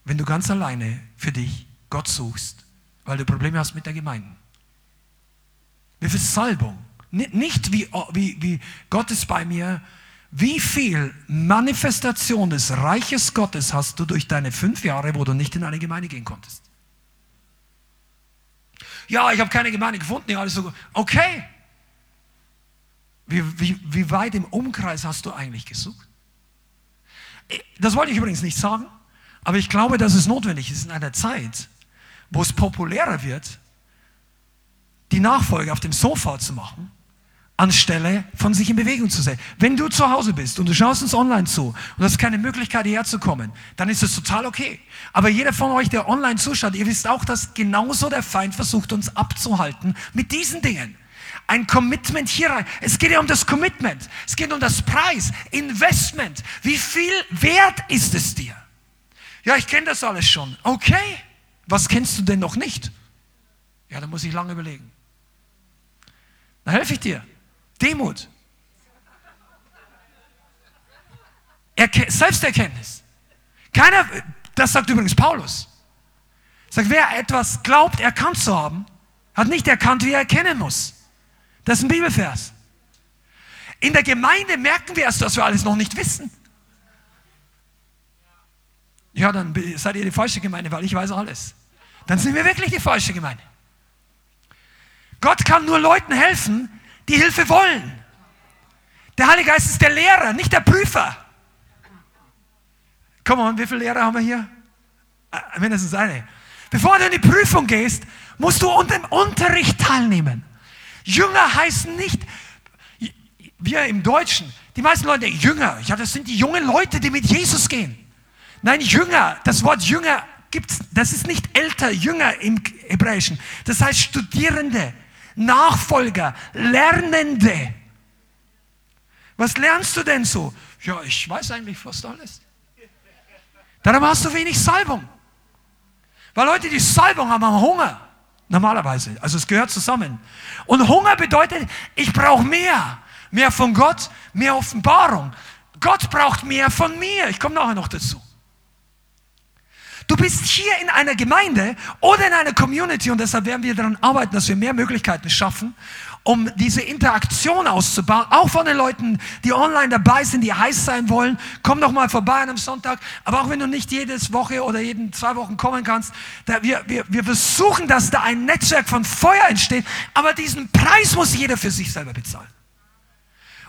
wenn du ganz alleine für dich Gott suchst, weil du Probleme hast mit der Gemeinde? Wie viel Salbung? Nicht wie, wie, wie Gott ist bei mir. Wie viel Manifestation des Reiches Gottes hast du durch deine fünf Jahre, wo du nicht in eine Gemeinde gehen konntest? Ja, ich habe keine Gemeinde gefunden. Ja, alles so gut. Okay. Wie, wie, wie weit im Umkreis hast du eigentlich gesucht? Das wollte ich übrigens nicht sagen, aber ich glaube, dass es notwendig ist in einer Zeit, wo es populärer wird, die Nachfolge auf dem Sofa zu machen, anstelle von sich in Bewegung zu sein. Wenn du zu Hause bist und du schaust uns online zu und hast keine Möglichkeit hierher zu kommen, dann ist das total okay. Aber jeder von euch, der online zuschaut, ihr wisst auch, dass genauso der Feind versucht, uns abzuhalten mit diesen Dingen. Ein Commitment hier rein. Es geht ja um das Commitment. Es geht um das Preis, Investment. Wie viel wert ist es dir? Ja, ich kenne das alles schon. Okay. Was kennst du denn noch nicht? Ja, da muss ich lange überlegen. Dann helfe ich dir. Demut. Erke Selbsterkenntnis. Keiner, das sagt übrigens Paulus. Sagt, wer etwas glaubt, erkannt zu haben, hat nicht erkannt, wie er erkennen muss. Das ist ein Bibelvers. In der Gemeinde merken wir erst, dass wir alles noch nicht wissen. Ja, dann seid ihr die falsche Gemeinde, weil ich weiß alles. Dann sind wir wirklich die falsche Gemeinde. Gott kann nur Leuten helfen, die Hilfe wollen. Der Heilige Geist ist der Lehrer, nicht der Prüfer. Komm on, wie viele Lehrer haben wir hier? Äh, mindestens eine. Bevor du in die Prüfung gehst, musst du unter dem Unterricht teilnehmen. Jünger heißen nicht, wir im Deutschen, die meisten Leute denken, Jünger, ja, das sind die jungen Leute, die mit Jesus gehen. Nein, Jünger, das Wort Jünger gibt's, das ist nicht älter, Jünger im Hebräischen. Das heißt Studierende, Nachfolger, Lernende. Was lernst du denn so? Ja, ich weiß eigentlich fast alles. Darum hast du wenig Salbung. Weil Leute, die Salbung haben, haben Hunger. Normalerweise. Also es gehört zusammen. Und Hunger bedeutet, ich brauche mehr. Mehr von Gott, mehr Offenbarung. Gott braucht mehr von mir. Ich komme nachher noch dazu. Du bist hier in einer Gemeinde oder in einer Community und deshalb werden wir daran arbeiten, dass wir mehr Möglichkeiten schaffen, um diese Interaktion auszubauen, auch von den Leuten, die online dabei sind, die heiß sein wollen. Komm doch mal vorbei an einem Sonntag. Aber auch wenn du nicht jedes Woche oder jeden zwei Wochen kommen kannst, wir, wir, wir versuchen, dass da ein Netzwerk von Feuer entsteht. Aber diesen Preis muss jeder für sich selber bezahlen.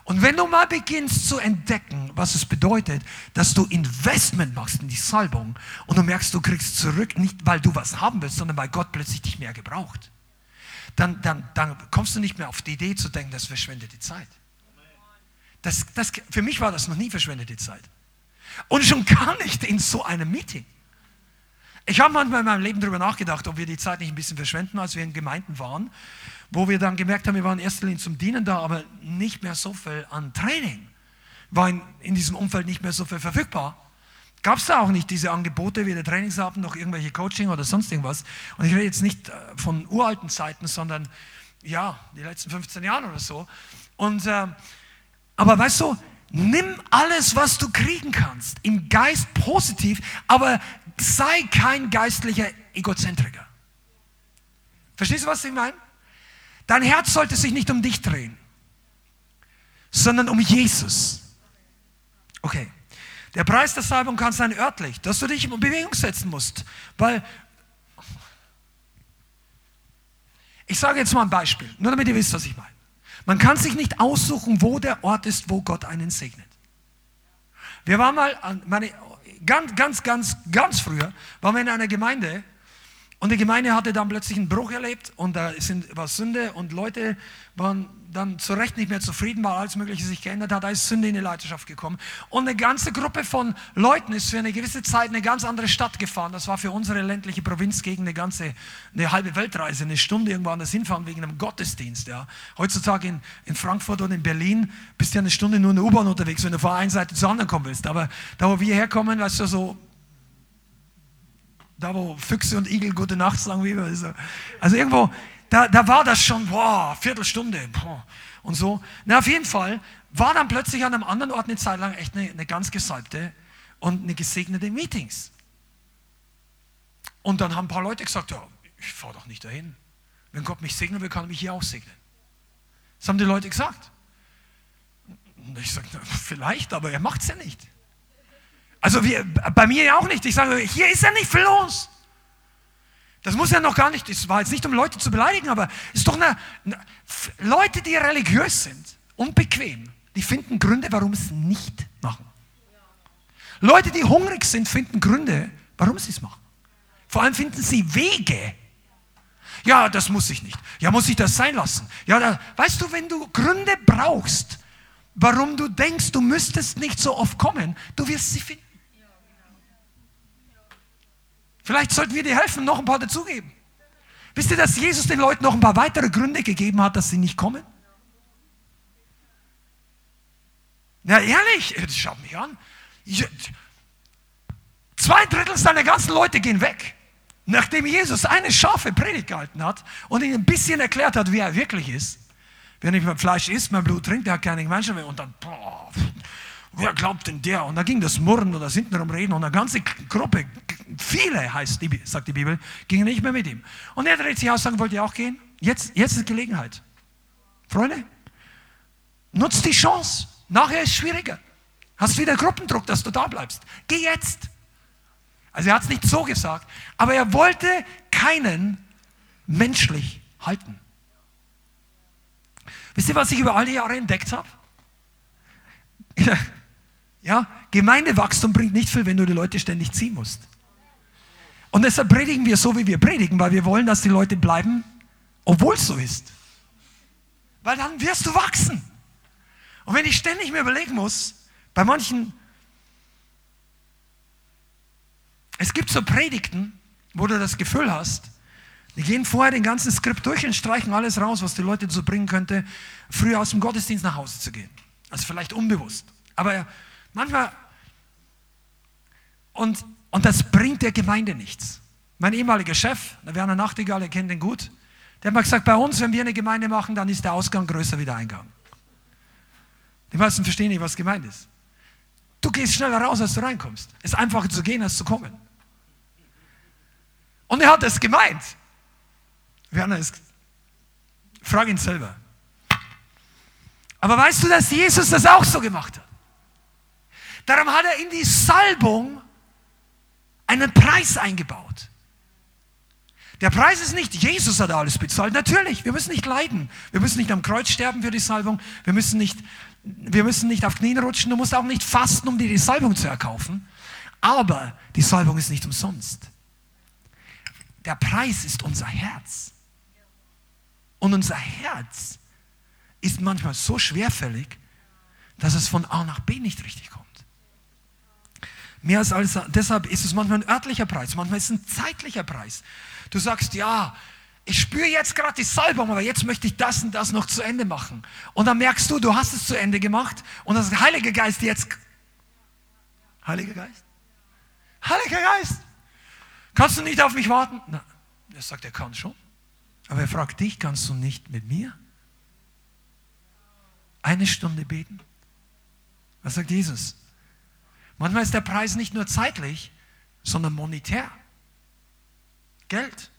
Und wenn du mal beginnst zu entdecken, was es bedeutet, dass du Investment machst in die Salbung und du merkst, du kriegst zurück, nicht weil du was haben willst, sondern weil Gott plötzlich dich mehr gebraucht dann, dann, dann kommst du nicht mehr auf die Idee zu denken, das ist verschwendete Zeit. Das, das, für mich war das noch nie verschwendete Zeit. Und schon gar nicht in so einem Meeting. Ich habe manchmal in meinem Leben darüber nachgedacht, ob wir die Zeit nicht ein bisschen verschwenden, als wir in Gemeinden waren, wo wir dann gemerkt haben, wir waren in erster Linie zum Dienen da, aber nicht mehr so viel an Training. War in, in diesem Umfeld nicht mehr so viel verfügbar gab es da auch nicht diese Angebote, wie der Trainingsabend, noch irgendwelche Coaching oder sonst irgendwas. Und ich rede jetzt nicht äh, von uralten Zeiten, sondern ja, die letzten 15 Jahre oder so. Und, äh, aber weißt du, nimm alles, was du kriegen kannst, im Geist positiv, aber sei kein geistlicher Egozentriker. Verstehst du, was ich meine? Dein Herz sollte sich nicht um dich drehen, sondern um Jesus. Okay. Der Preis der Salbung kann sein örtlich, dass du dich in Bewegung setzen musst. Weil, ich sage jetzt mal ein Beispiel, nur damit ihr wisst, was ich meine. Man kann sich nicht aussuchen, wo der Ort ist, wo Gott einen segnet. Wir waren mal, meine, ganz, ganz, ganz, ganz früher, waren wir in einer Gemeinde und die Gemeinde hatte dann plötzlich einen Bruch erlebt und da war Sünde und Leute waren dann zu Recht nicht mehr zufrieden, weil alles Mögliche sich geändert hat, da ist Sünde in die Leiterschaft gekommen. Und eine ganze Gruppe von Leuten ist für eine gewisse Zeit eine ganz andere Stadt gefahren. Das war für unsere ländliche Provinz gegen eine ganze, eine halbe Weltreise, eine Stunde irgendwo anders hinfahren wegen einem Gottesdienst. Ja. Heutzutage in, in Frankfurt und in Berlin bist du ja eine Stunde nur in der U-Bahn unterwegs, wenn du von einer Seite zur anderen kommen willst. Aber da, wo wir herkommen, weißt du, so da wo Füchse und Igel gute Nacht sagen, wie also, also irgendwo, da, da war das schon, boah, Viertelstunde boah, und so. Na, auf jeden Fall war dann plötzlich an einem anderen Ort eine Zeit lang echt eine, eine ganz gesalbte und eine gesegnete Meetings. Und dann haben ein paar Leute gesagt, ja, ich fahre doch nicht dahin. Wenn Gott mich segnen will, kann er mich hier auch segnen. Das haben die Leute gesagt. Und ich sage, vielleicht, aber er macht es ja nicht. Also wir, bei mir ja auch nicht. Ich sage, hier ist ja nicht viel los. Das muss ja noch gar nicht, das war jetzt nicht, um Leute zu beleidigen, aber es ist doch eine, eine Leute, die religiös sind und bequem, die finden Gründe, warum sie es nicht machen. Leute, die hungrig sind, finden Gründe, warum sie es machen. Vor allem finden sie Wege. Ja, das muss ich nicht. Ja, muss ich das sein lassen? Ja, da, weißt du, wenn du Gründe brauchst, warum du denkst, du müsstest nicht so oft kommen, du wirst sie finden. Vielleicht sollten wir dir helfen, noch ein paar dazugeben. Wisst ihr, dass Jesus den Leuten noch ein paar weitere Gründe gegeben hat, dass sie nicht kommen? Ja, ehrlich, schau mich an. Zwei Drittel seiner ganzen Leute gehen weg, nachdem Jesus eine scharfe Predigt gehalten hat und ihnen ein bisschen erklärt hat, wie er wirklich ist. Wer nicht mehr Fleisch isst, mehr Blut trinkt, der hat keine Gemeinschaft mehr. Und dann, boah, wer glaubt denn der? Und da ging das Murren und das hintenrum reden und eine ganze Gruppe, viele heißt die, sagt die Bibel, gingen nicht mehr mit ihm. Und er dreht sich aus sagt, wollt ihr auch gehen? Jetzt, jetzt ist Gelegenheit. Freunde, nutzt die Chance. Nachher ist es schwieriger. Hast wieder Gruppendruck, dass du da bleibst. Geh jetzt. Also er hat es nicht so gesagt, aber er wollte keinen menschlich halten. Wisst ihr, was ich über all die Jahre entdeckt habe? Ja, Gemeindewachstum bringt nicht viel, wenn du die Leute ständig ziehen musst. Und deshalb predigen wir so, wie wir predigen, weil wir wollen, dass die Leute bleiben, obwohl es so ist. Weil dann wirst du wachsen. Und wenn ich ständig mir überlegen muss, bei manchen, es gibt so Predigten, wo du das Gefühl hast, die gehen vorher den ganzen Skript durch und streichen alles raus, was die Leute dazu bringen könnte, früher aus dem Gottesdienst nach Hause zu gehen. Also vielleicht unbewusst. Aber manchmal, und Und das bringt der Gemeinde nichts. Mein ehemaliger Chef, der Werner Nachtigall, ihr kennt ihn gut, der hat mal gesagt, bei uns, wenn wir eine Gemeinde machen, dann ist der Ausgang größer wie der Eingang. Die meisten verstehen nicht, was gemeint ist. Du gehst schneller raus, als du reinkommst. Es ist einfacher zu gehen, als zu kommen. Und er hat es gemeint. Werner ist, frag ihn selber. Aber weißt du, dass Jesus das auch so gemacht hat? Darum hat er in die Salbung einen Preis eingebaut. Der Preis ist nicht, Jesus hat alles bezahlt. Natürlich, wir müssen nicht leiden. Wir müssen nicht am Kreuz sterben für die Salbung. Wir müssen nicht, wir müssen nicht auf Knien rutschen. Du musst auch nicht fasten, um dir die Salbung zu erkaufen. Aber die Salbung ist nicht umsonst. Der Preis ist unser Herz. Und unser Herz ist manchmal so schwerfällig, dass es von A nach B nicht richtig kommt. Mehr als alles, deshalb ist es manchmal ein örtlicher Preis, manchmal ist es ein zeitlicher Preis. Du sagst, ja, ich spüre jetzt gerade die Salbung, aber jetzt möchte ich das und das noch zu Ende machen. Und dann merkst du, du hast es zu Ende gemacht und das Heilige Geist jetzt. Heiliger Geist? Heiliger Geist! Kannst du nicht auf mich warten? Na, er sagt, er kann schon. Aber er fragt dich, kannst du nicht mit mir eine Stunde beten? Was sagt Jesus? Manchmal ist der Preis nicht nur zeitlich, sondern monetär. Geld.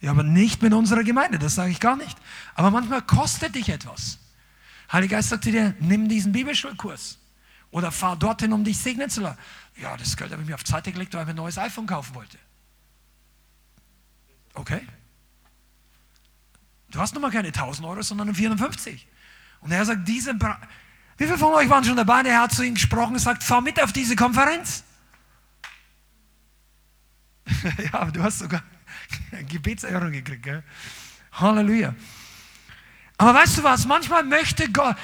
Ja, aber nicht mit unserer Gemeinde, das sage ich gar nicht. Aber manchmal kostet dich etwas. Heiliger Geist sagt dir, nimm diesen Bibelschulkurs oder fahr dorthin, um dich segnen zu lassen. Ja, das Geld habe ich mir auf Seite gelegt, weil ich mir ein neues iPhone kaufen wollte. Okay. Du hast nun mal keine 1000 Euro, sondern 450. Und er sagt, diese, wie viele von euch waren schon dabei? Der hat zu ihm gesprochen und sagt, fahr mit auf diese Konferenz. (laughs) ja, aber du hast sogar (laughs) Gebetserhörung gekriegt. Gell? Halleluja. Aber weißt du was? Manchmal möchte Gott,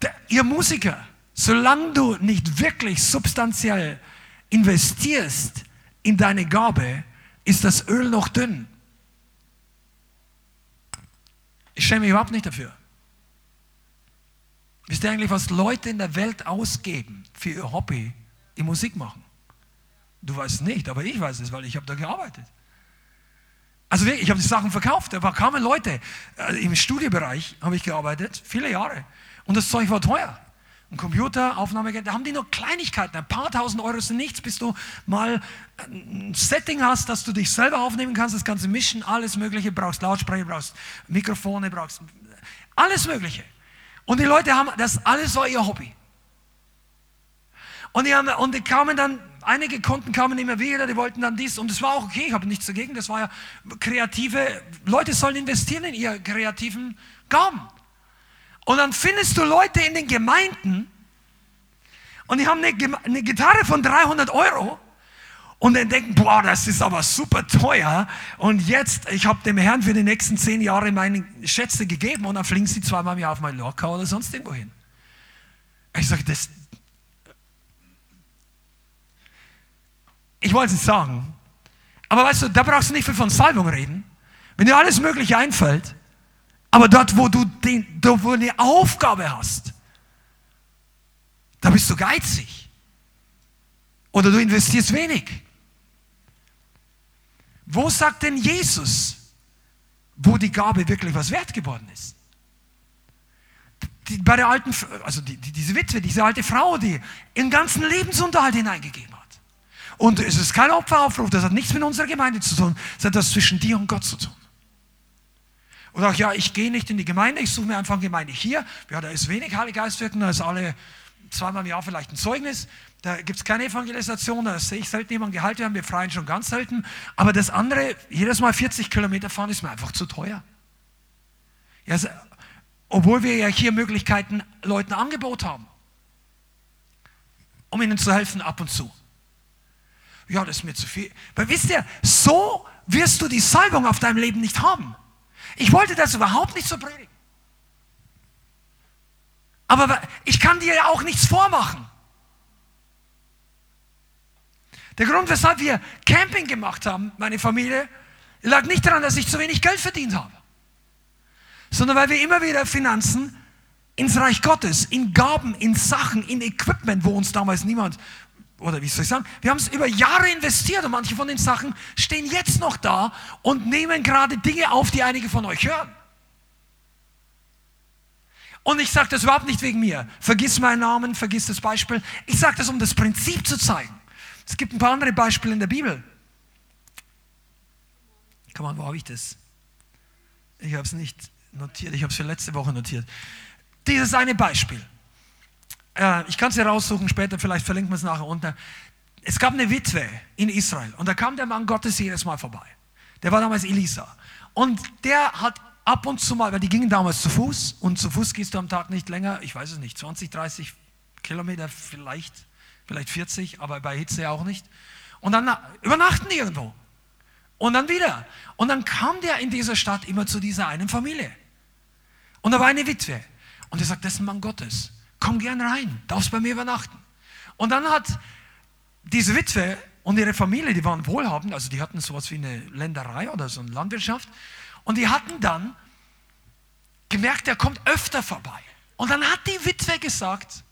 der, ihr Musiker, solange du nicht wirklich substanziell investierst in deine Gabe, ist das Öl noch dünn. Ich schäme mich überhaupt nicht dafür. Wisst ihr eigentlich, was Leute in der Welt ausgeben für ihr Hobby, die Musik machen? Du weißt nicht, aber ich weiß es, weil ich habe da gearbeitet. Also ich habe die Sachen verkauft. Da kamen Leute, äh, im Studiebereich habe ich gearbeitet, viele Jahre. Und das Zeug war teuer. Ein Computer, Aufnahmegerät, da haben die nur Kleinigkeiten. Ein paar tausend Euro sind nichts, bis du mal ein Setting hast, dass du dich selber aufnehmen kannst, das ganze Mischen, alles Mögliche, brauchst Lautsprecher, brauchst Mikrofone, brauchst alles Mögliche. Und die Leute haben, das alles war ihr Hobby. Und die, haben, und die kamen dann, einige Kunden kamen immer wieder, die wollten dann dies, und das war auch okay, ich habe nichts dagegen, das war ja kreative, Leute sollen investieren in ihre kreativen Gaben. Und dann findest du Leute in den Gemeinden, und die haben eine, eine Gitarre von 300 Euro, und dann denken, boah, das ist aber super teuer. Und jetzt, ich habe dem Herrn für die nächsten zehn Jahre meine Schätze gegeben und dann fliegen sie zweimal im Jahr auf Mallorca oder sonst irgendwo hin. Ich sage, das. Ich wollte es sagen. Aber weißt du, da brauchst du nicht viel von Salbung reden. Wenn dir alles Mögliche einfällt, aber dort, wo du, den, wo du eine Aufgabe hast, da bist du geizig. Oder du investierst wenig. Wo sagt denn Jesus, wo die Gabe wirklich was wert geworden ist? Die, bei der alten, also die, die, diese Witwe, diese alte Frau, die ihren ganzen Lebensunterhalt hineingegeben hat. Und es ist kein Opferaufruf, das hat nichts mit unserer Gemeinde zu tun, das hat das zwischen dir und Gott zu tun. Und auch, ja, ich gehe nicht in die Gemeinde, ich suche mir einfach eine Gemeinde hier. Ja, da ist wenig Heilige Geist wirken, da ist alle zweimal im Jahr vielleicht ein Zeugnis. Da gibt es keine Evangelisation, da sehe ich selten jemanden gehalten, haben wir freien schon ganz selten. Aber das andere, jedes Mal 40 Kilometer fahren, ist mir einfach zu teuer. Ja, also, obwohl wir ja hier Möglichkeiten Leuten Angebot haben, um ihnen zu helfen ab und zu. Ja, das ist mir zu viel. Weil wisst ihr, so wirst du die Salbung auf deinem Leben nicht haben. Ich wollte das überhaupt nicht so predigen. Aber ich kann dir ja auch nichts vormachen. Der Grund, weshalb wir Camping gemacht haben, meine Familie, lag nicht daran, dass ich zu wenig Geld verdient habe, sondern weil wir immer wieder Finanzen ins Reich Gottes, in Gaben, in Sachen, in Equipment, wo uns damals niemand oder wie soll ich sagen, wir haben es über Jahre investiert und manche von den Sachen stehen jetzt noch da und nehmen gerade Dinge auf, die einige von euch hören. Und ich sage das überhaupt nicht wegen mir. Vergiss meinen Namen, vergiss das Beispiel. Ich sage das, um das Prinzip zu zeigen. Es gibt ein paar andere Beispiele in der Bibel. Komm on, wo habe ich das? Ich habe es nicht notiert, ich habe es für letzte Woche notiert. Dieses eine Beispiel. Äh, ich kann es dir raussuchen später, vielleicht verlinken wir es nachher unter. Es gab eine Witwe in Israel und da kam der Mann Gottes jedes Mal vorbei. Der war damals Elisa. Und der hat ab und zu mal, weil die gingen damals zu Fuß und zu Fuß gehst du am Tag nicht länger, ich weiß es nicht, 20, 30 Kilometer vielleicht, vielleicht 40, aber bei Hitze auch nicht. Und dann übernachten die irgendwo. Und dann wieder. Und dann kam der in dieser Stadt immer zu dieser einen Familie. Und da war eine Witwe. Und er sagt, das ist ein Mann Gottes. Komm gern rein, darfst bei mir übernachten. Und dann hat diese Witwe und ihre Familie, die waren wohlhabend, also die hatten sowas wie eine Länderei oder so eine Landwirtschaft. Und die hatten dann gemerkt, er kommt öfter vorbei. Und dann hat die Witwe gesagt,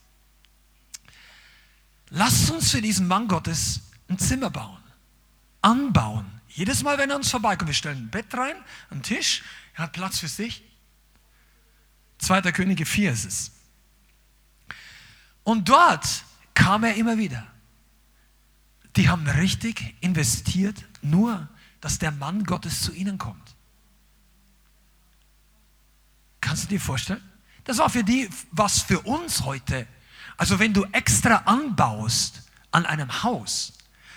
lasst uns für diesen Mann Gottes ein Zimmer bauen, anbauen. Jedes Mal, wenn er uns vorbeikommt, wir stellen ein Bett rein, einen Tisch, er hat Platz für sich. Zweiter Könige 4 ist es. Und dort kam er immer wieder. Die haben richtig investiert, nur dass der Mann Gottes zu ihnen kommt. Kannst du dir vorstellen? Das war für die was für uns heute. Also wenn du extra anbaust an einem Haus,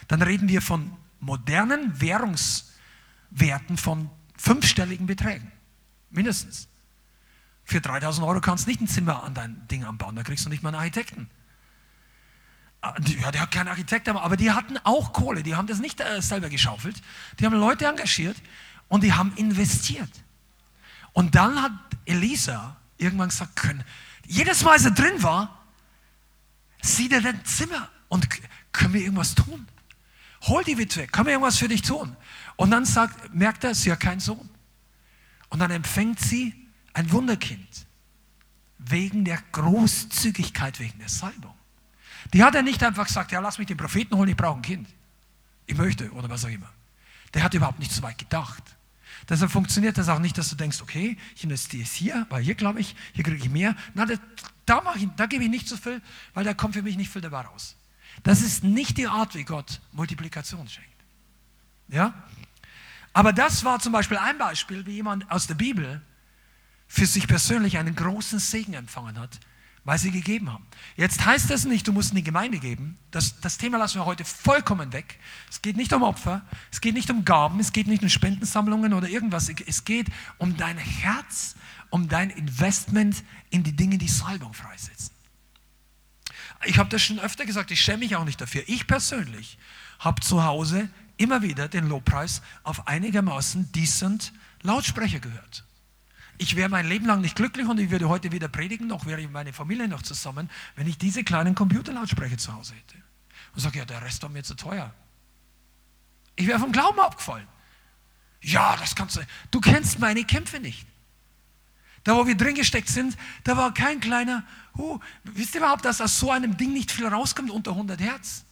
dann reden wir von modernen Währungswerten von fünfstelligen Beträgen. Mindestens. Für 3000 Euro kannst du nicht ein Zimmer an dein Ding anbauen, da kriegst du nicht mal einen Architekten. Ah, ja, der hat keinen Architekt, aber die hatten auch Kohle, die haben das nicht äh, selber geschaufelt, die haben Leute engagiert und die haben investiert. Und dann hat Elisa irgendwann gesagt, können, jedes Mal, als er drin war, sieht er dein Zimmer und können wir irgendwas tun? Hol die Witwe, können wir irgendwas für dich tun? Und dann sagt, merkt er, sie hat keinen Sohn. Und dann empfängt sie ein Wunderkind wegen der Großzügigkeit, wegen der Salbung. Die hat er nicht einfach gesagt, ja, lass mich den Propheten holen, ich brauche ein Kind. Ich möchte oder was auch immer. Der hat überhaupt nicht so weit gedacht. Deshalb funktioniert das auch nicht, dass du denkst, okay, ich investiere es hier, weil hier glaube ich, hier kriege ich mehr. Na, da, da, ich, da gebe ich nicht so viel, weil da kommt für mich nicht viel dabei raus. Das ist nicht die Art, wie Gott Multiplikation schenkt. Ja? Aber das war zum Beispiel ein Beispiel, wie jemand aus der Bibel für sich persönlich einen großen Segen empfangen hat, weil sie gegeben haben. Jetzt heißt das nicht, du musst in die Gemeinde geben. Das, das Thema lassen wir heute vollkommen weg. Es geht nicht um Opfer, es geht nicht um Gaben, es geht nicht um Spendensammlungen oder irgendwas. Es geht um dein Herz, um dein Investment in die Dinge, die Salbung freisetzen. Ich habe das schon öfter gesagt, ich schäme mich auch nicht dafür. Ich persönlich habe zu Hause immer wieder den Lobpreis auf einigermaßen decent Lautsprecher gehört ich wäre mein Leben lang nicht glücklich und ich würde heute wieder predigen, noch wäre meine Familie noch zusammen, wenn ich diese kleinen Computerlautsprecher zu Hause hätte. Und sage, ja, der Rest war mir zu teuer. Ich wäre vom Glauben abgefallen. Ja, das kannst du. Du kennst meine Kämpfe nicht. Da, wo wir drin gesteckt sind, da war kein kleiner, uh, wisst ihr überhaupt, dass aus so einem Ding nicht viel rauskommt unter 100 Hertz?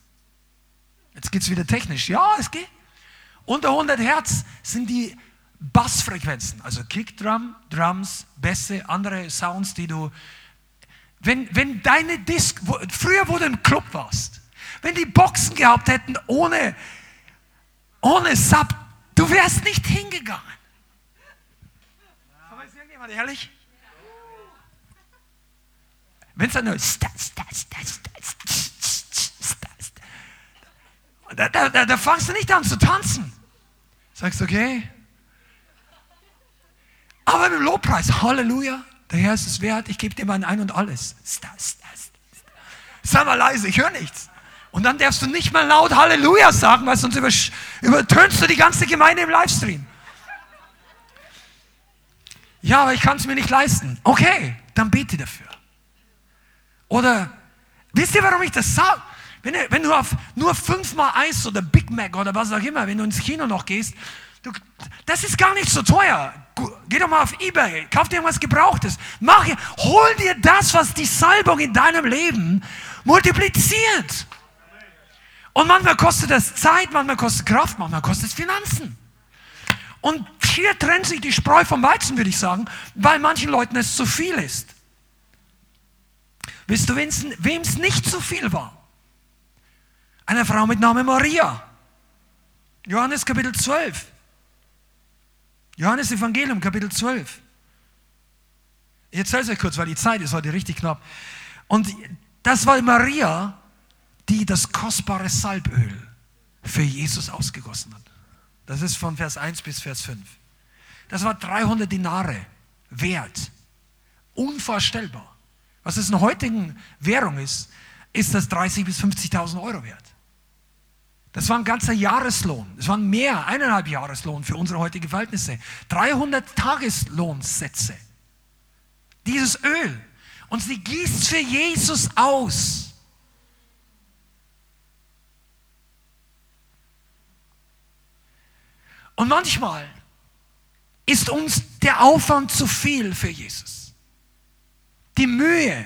Jetzt geht es wieder technisch. Ja, es geht. Unter 100 Hertz sind die Bassfrequenzen, also Kickdrum, Drums, Bässe, andere Sounds, die du. Wenn, wenn deine Disc, wo, früher wo du im Club warst, wenn die Boxen gehabt hätten ohne, ohne Sub, du wärst nicht hingegangen. Aber ist irgendjemand ehrlich? Wenn es dann nur da, da, da, da fangst du nicht an zu tanzen. Sagst, okay, aber dem Lobpreis, Halleluja, der Herr ist es wert, ich gebe dir mein Ein und Alles. Sei mal leise, ich höre nichts. Und dann darfst du nicht mal laut Halleluja sagen, weil sonst übertönst du die ganze Gemeinde im Livestream. Ja, aber ich kann es mir nicht leisten. Okay, dann bete dafür. Oder, wisst ihr, warum ich das sage? Wenn, wenn, du auf nur fünfmal Eis oder Big Mac oder was auch immer, wenn du ins Kino noch gehst, du, das ist gar nicht so teuer. Geh doch mal auf Ebay, kauf dir irgendwas Gebrauchtes. Mach, hol dir das, was die Salbung in deinem Leben multipliziert. Und manchmal kostet das Zeit, manchmal kostet Kraft, manchmal kostet es Finanzen. Und hier trennt sich die Spreu vom Weizen, würde ich sagen, weil manchen Leuten es zu viel ist. Wisst du, wem es nicht zu viel war? Eine Frau mit Namen Maria. Johannes Kapitel 12. Johannes Evangelium Kapitel 12. Ich erzähle es euch kurz, weil die Zeit ist heute richtig knapp. Und das war Maria, die das kostbare Salböl für Jesus ausgegossen hat. Das ist von Vers 1 bis Vers 5. Das war 300 Dinare wert. Unvorstellbar. Was es in heutigen Währung ist, ist das 30.000 bis 50.000 Euro wert. Das war ein ganzer Jahreslohn. Das waren mehr, eineinhalb Jahreslohn für unsere heutigen Verhältnisse. 300 Tageslohnsätze. Dieses Öl. Und sie gießt für Jesus aus. Und manchmal ist uns der Aufwand zu viel für Jesus. Die Mühe.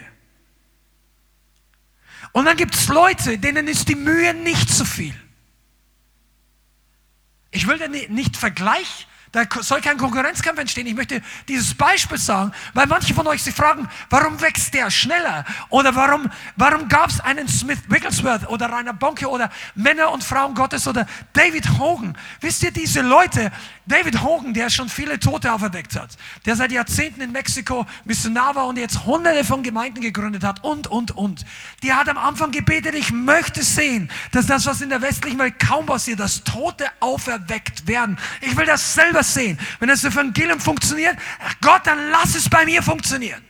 Und dann gibt es Leute, denen ist die Mühe nicht zu viel. Ich will da nicht Vergleich da soll kein Konkurrenzkampf entstehen. Ich möchte dieses Beispiel sagen, weil manche von euch sich fragen, warum wächst der schneller? Oder warum, warum gab es einen Smith Wigglesworth oder Rainer Bonke oder Männer und Frauen Gottes oder David Hogan? Wisst ihr, diese Leute, David Hogan, der schon viele Tote auferweckt hat, der seit Jahrzehnten in Mexiko Missionar war und jetzt hunderte von Gemeinden gegründet hat und, und, und. Der hat am Anfang gebetet, ich möchte sehen, dass das, was in der westlichen Welt kaum passiert, dass Tote auferweckt werden. Ich will das selber sehen. Wenn das Evangelium funktioniert, Gott, dann lass es bei mir funktionieren.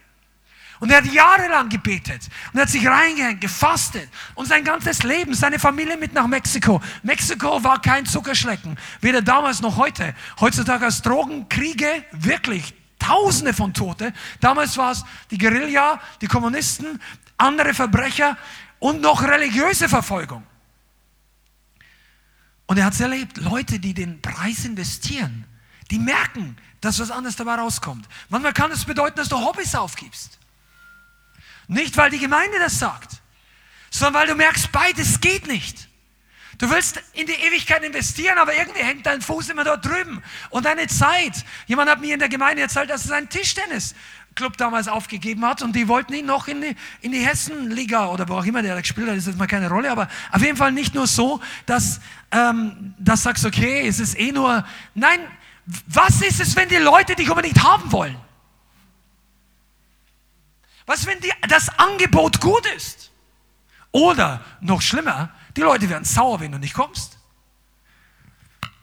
Und er hat jahrelang gebetet und er hat sich reingehängt, gefastet und sein ganzes Leben, seine Familie mit nach Mexiko. Mexiko war kein Zuckerschlecken, weder damals noch heute. Heutzutage als Drogenkriege wirklich Tausende von Tote. Damals war es die Guerilla, die Kommunisten, andere Verbrecher und noch religiöse Verfolgung. Und er hat es erlebt, Leute, die den Preis investieren, die merken, dass was anderes dabei rauskommt. Manchmal kann es bedeuten, dass du Hobbys aufgibst. Nicht, weil die Gemeinde das sagt, sondern weil du merkst, beides geht nicht. Du willst in die Ewigkeit investieren, aber irgendwie hängt dein Fuß immer dort drüben. Und deine Zeit. Jemand hat mir in der Gemeinde erzählt, dass er seinen Tischtennisclub damals aufgegeben hat und die wollten ihn noch in die, in die Hessenliga oder wo auch immer der gespielt hat, ist jetzt mal keine Rolle, aber auf jeden Fall nicht nur so, dass, ähm, dass sagst, okay, es ist eh nur, nein, was ist es, wenn die Leute dich unbedingt haben wollen? Was, wenn die, das Angebot gut ist? Oder noch schlimmer, die Leute werden sauer, wenn du nicht kommst.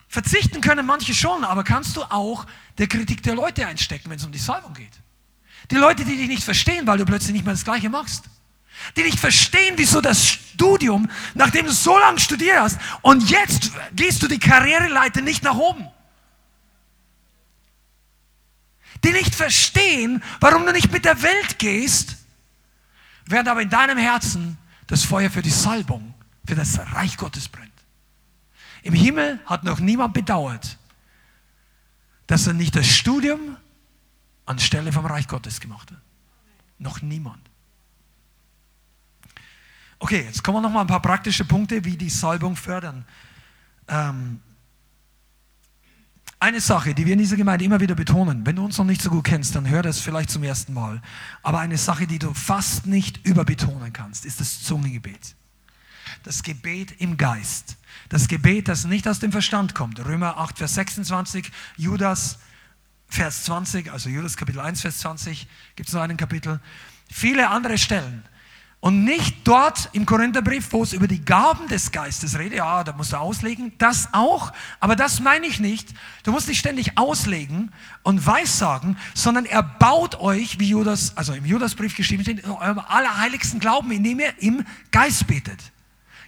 Verzichten können manche schon, aber kannst du auch der Kritik der Leute einstecken, wenn es um die Salbung geht? Die Leute, die dich nicht verstehen, weil du plötzlich nicht mehr das Gleiche machst. Die nicht verstehen, wieso das Studium, nachdem du so lange studiert hast, und jetzt gehst du die Karriereleiter nicht nach oben. Die nicht verstehen, warum du nicht mit der Welt gehst, während aber in deinem Herzen das Feuer für die Salbung, für das Reich Gottes brennt. Im Himmel hat noch niemand bedauert, dass er nicht das Studium anstelle vom Reich Gottes gemacht hat. Noch niemand. Okay, jetzt kommen noch mal ein paar praktische Punkte, wie die Salbung fördern. Ähm, eine Sache, die wir in dieser Gemeinde immer wieder betonen, wenn du uns noch nicht so gut kennst, dann hör das vielleicht zum ersten Mal. Aber eine Sache, die du fast nicht überbetonen kannst, ist das Zungengebet. Das Gebet im Geist. Das Gebet, das nicht aus dem Verstand kommt. Römer 8, Vers 26, Judas, Vers 20, also Judas Kapitel 1, Vers 20, gibt es noch einen Kapitel. Viele andere Stellen und nicht dort im Korintherbrief, wo es über die Gaben des Geistes redet, ja, da musst du auslegen, das auch, aber das meine ich nicht. Du musst nicht ständig auslegen und weissagen, sondern er baut euch, wie Judas, also im Judasbrief geschrieben steht, in eurem allerheiligsten Glauben, indem ihr im Geist betet.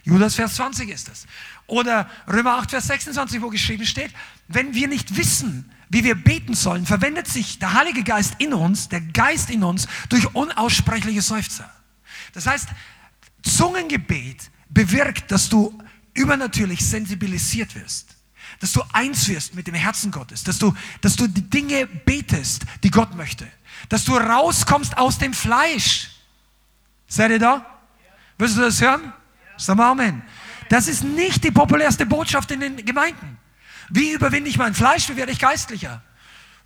Judas Vers 20 ist das. Oder Römer 8 Vers 26, wo geschrieben steht, wenn wir nicht wissen, wie wir beten sollen, verwendet sich der Heilige Geist in uns, der Geist in uns, durch unaussprechliche Seufzer. Das heißt, Zungengebet bewirkt, dass du übernatürlich sensibilisiert wirst. Dass du eins wirst mit dem Herzen Gottes. Dass du, dass du die Dinge betest, die Gott möchte. Dass du rauskommst aus dem Fleisch. Seid ihr da? Willst du das hören? Sag mal Amen. Das ist nicht die populärste Botschaft in den Gemeinden. Wie überwinde ich mein Fleisch? Wie werde ich geistlicher?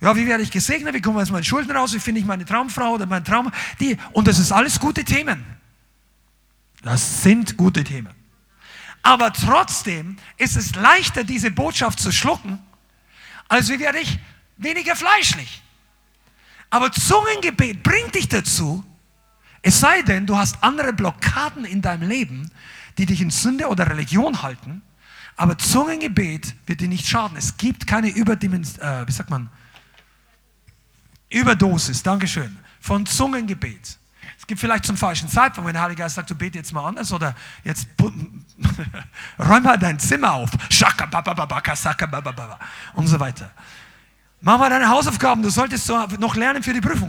Ja, wie werde ich gesegnet? Wie komme ich aus meinen Schulden raus? Wie finde ich meine Traumfrau oder meinen Traum? Die, und das ist alles gute Themen. Das sind gute Themen. Aber trotzdem ist es leichter, diese Botschaft zu schlucken, als wie werde ich weniger fleischlich. Aber Zungengebet bringt dich dazu, es sei denn, du hast andere Blockaden in deinem Leben, die dich in Sünde oder Religion halten, aber Zungengebet wird dir nicht schaden. Es gibt keine Überdimens äh, wie sagt man? Überdosis, Dankeschön, von Zungengebet. Es gibt vielleicht zum falschen Zeitpunkt, wenn der Heilige Geist sagt, du bete jetzt mal anders oder jetzt (laughs) räum mal dein Zimmer auf. Und so weiter. Mach mal deine Hausaufgaben, du solltest so noch lernen für die Prüfung.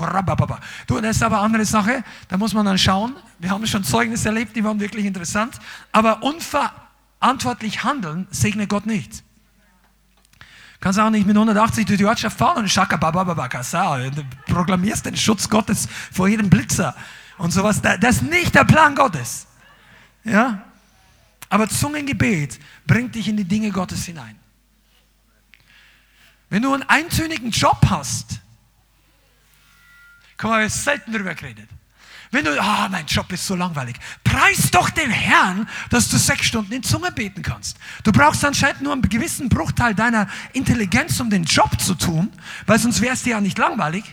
Du, das ist aber eine andere Sache, da muss man dann schauen. Wir haben schon Zeugnisse erlebt, die waren wirklich interessant. Aber unverantwortlich handeln segnet Gott nicht. Kannst auch nicht mit 180 durch die Ortschaft fahren und Shaka Du proklamierst den Schutz Gottes vor jedem Blitzer und sowas. Das ist nicht der Plan Gottes. Ja? Aber Zungengebet bringt dich in die Dinge Gottes hinein. Wenn du einen eintönigen Job hast, komm, wir selten darüber geredet. Wenn du, ah, oh, mein Job ist so langweilig, preis doch den Herrn, dass du sechs Stunden in Zunge beten kannst. Du brauchst anscheinend nur einen gewissen Bruchteil deiner Intelligenz, um den Job zu tun, weil sonst wäre es dir ja nicht langweilig.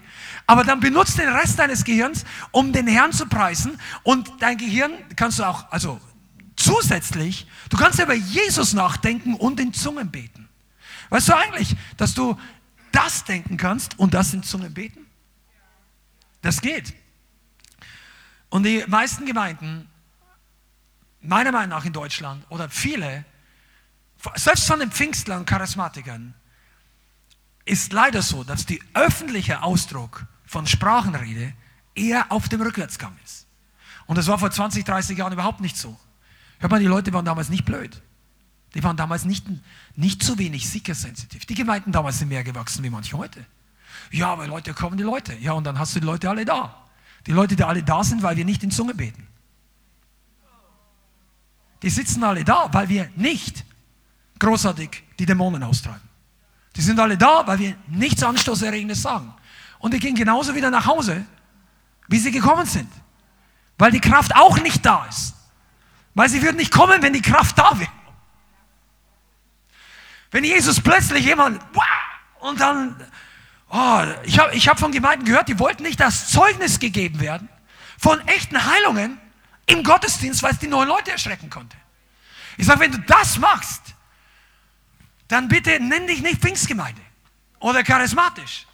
Aber dann benutzt den Rest deines Gehirns, um den Herrn zu preisen. Und dein Gehirn kannst du auch, also zusätzlich, du kannst über Jesus nachdenken und in Zungen beten. Weißt du eigentlich, dass du das denken kannst und das in Zungen beten? Das geht. Und die meisten Gemeinden, meiner Meinung nach in Deutschland, oder viele, selbst von den Pfingstlern, Charismatikern, ist leider so, dass der öffentliche Ausdruck von Sprachenrede eher auf dem Rückwärtsgang ist. Und das war vor 20, 30 Jahren überhaupt nicht so. Hört mal, die Leute waren damals nicht blöd. Die waren damals nicht, nicht so wenig seeker-sensitiv. Die Gemeinden damals sind mehr gewachsen wie manche heute. Ja, aber Leute kommen die Leute. Ja, und dann hast du die Leute alle da. Die Leute, die alle da sind, weil wir nicht in Zunge beten. Die sitzen alle da, weil wir nicht großartig die Dämonen austreiben. Die sind alle da, weil wir nichts Anstoßerregendes sagen. Und die gehen genauso wieder nach Hause, wie sie gekommen sind. Weil die Kraft auch nicht da ist. Weil sie würden nicht kommen, wenn die Kraft da wäre. Wenn Jesus plötzlich jemand, und dann, oh, ich habe ich hab von Gemeinden gehört, die wollten nicht das Zeugnis gegeben werden von echten Heilungen im Gottesdienst, weil es die neuen Leute erschrecken konnte. Ich sage, wenn du das machst, dann bitte nenn dich nicht Pfingstgemeinde oder charismatisch.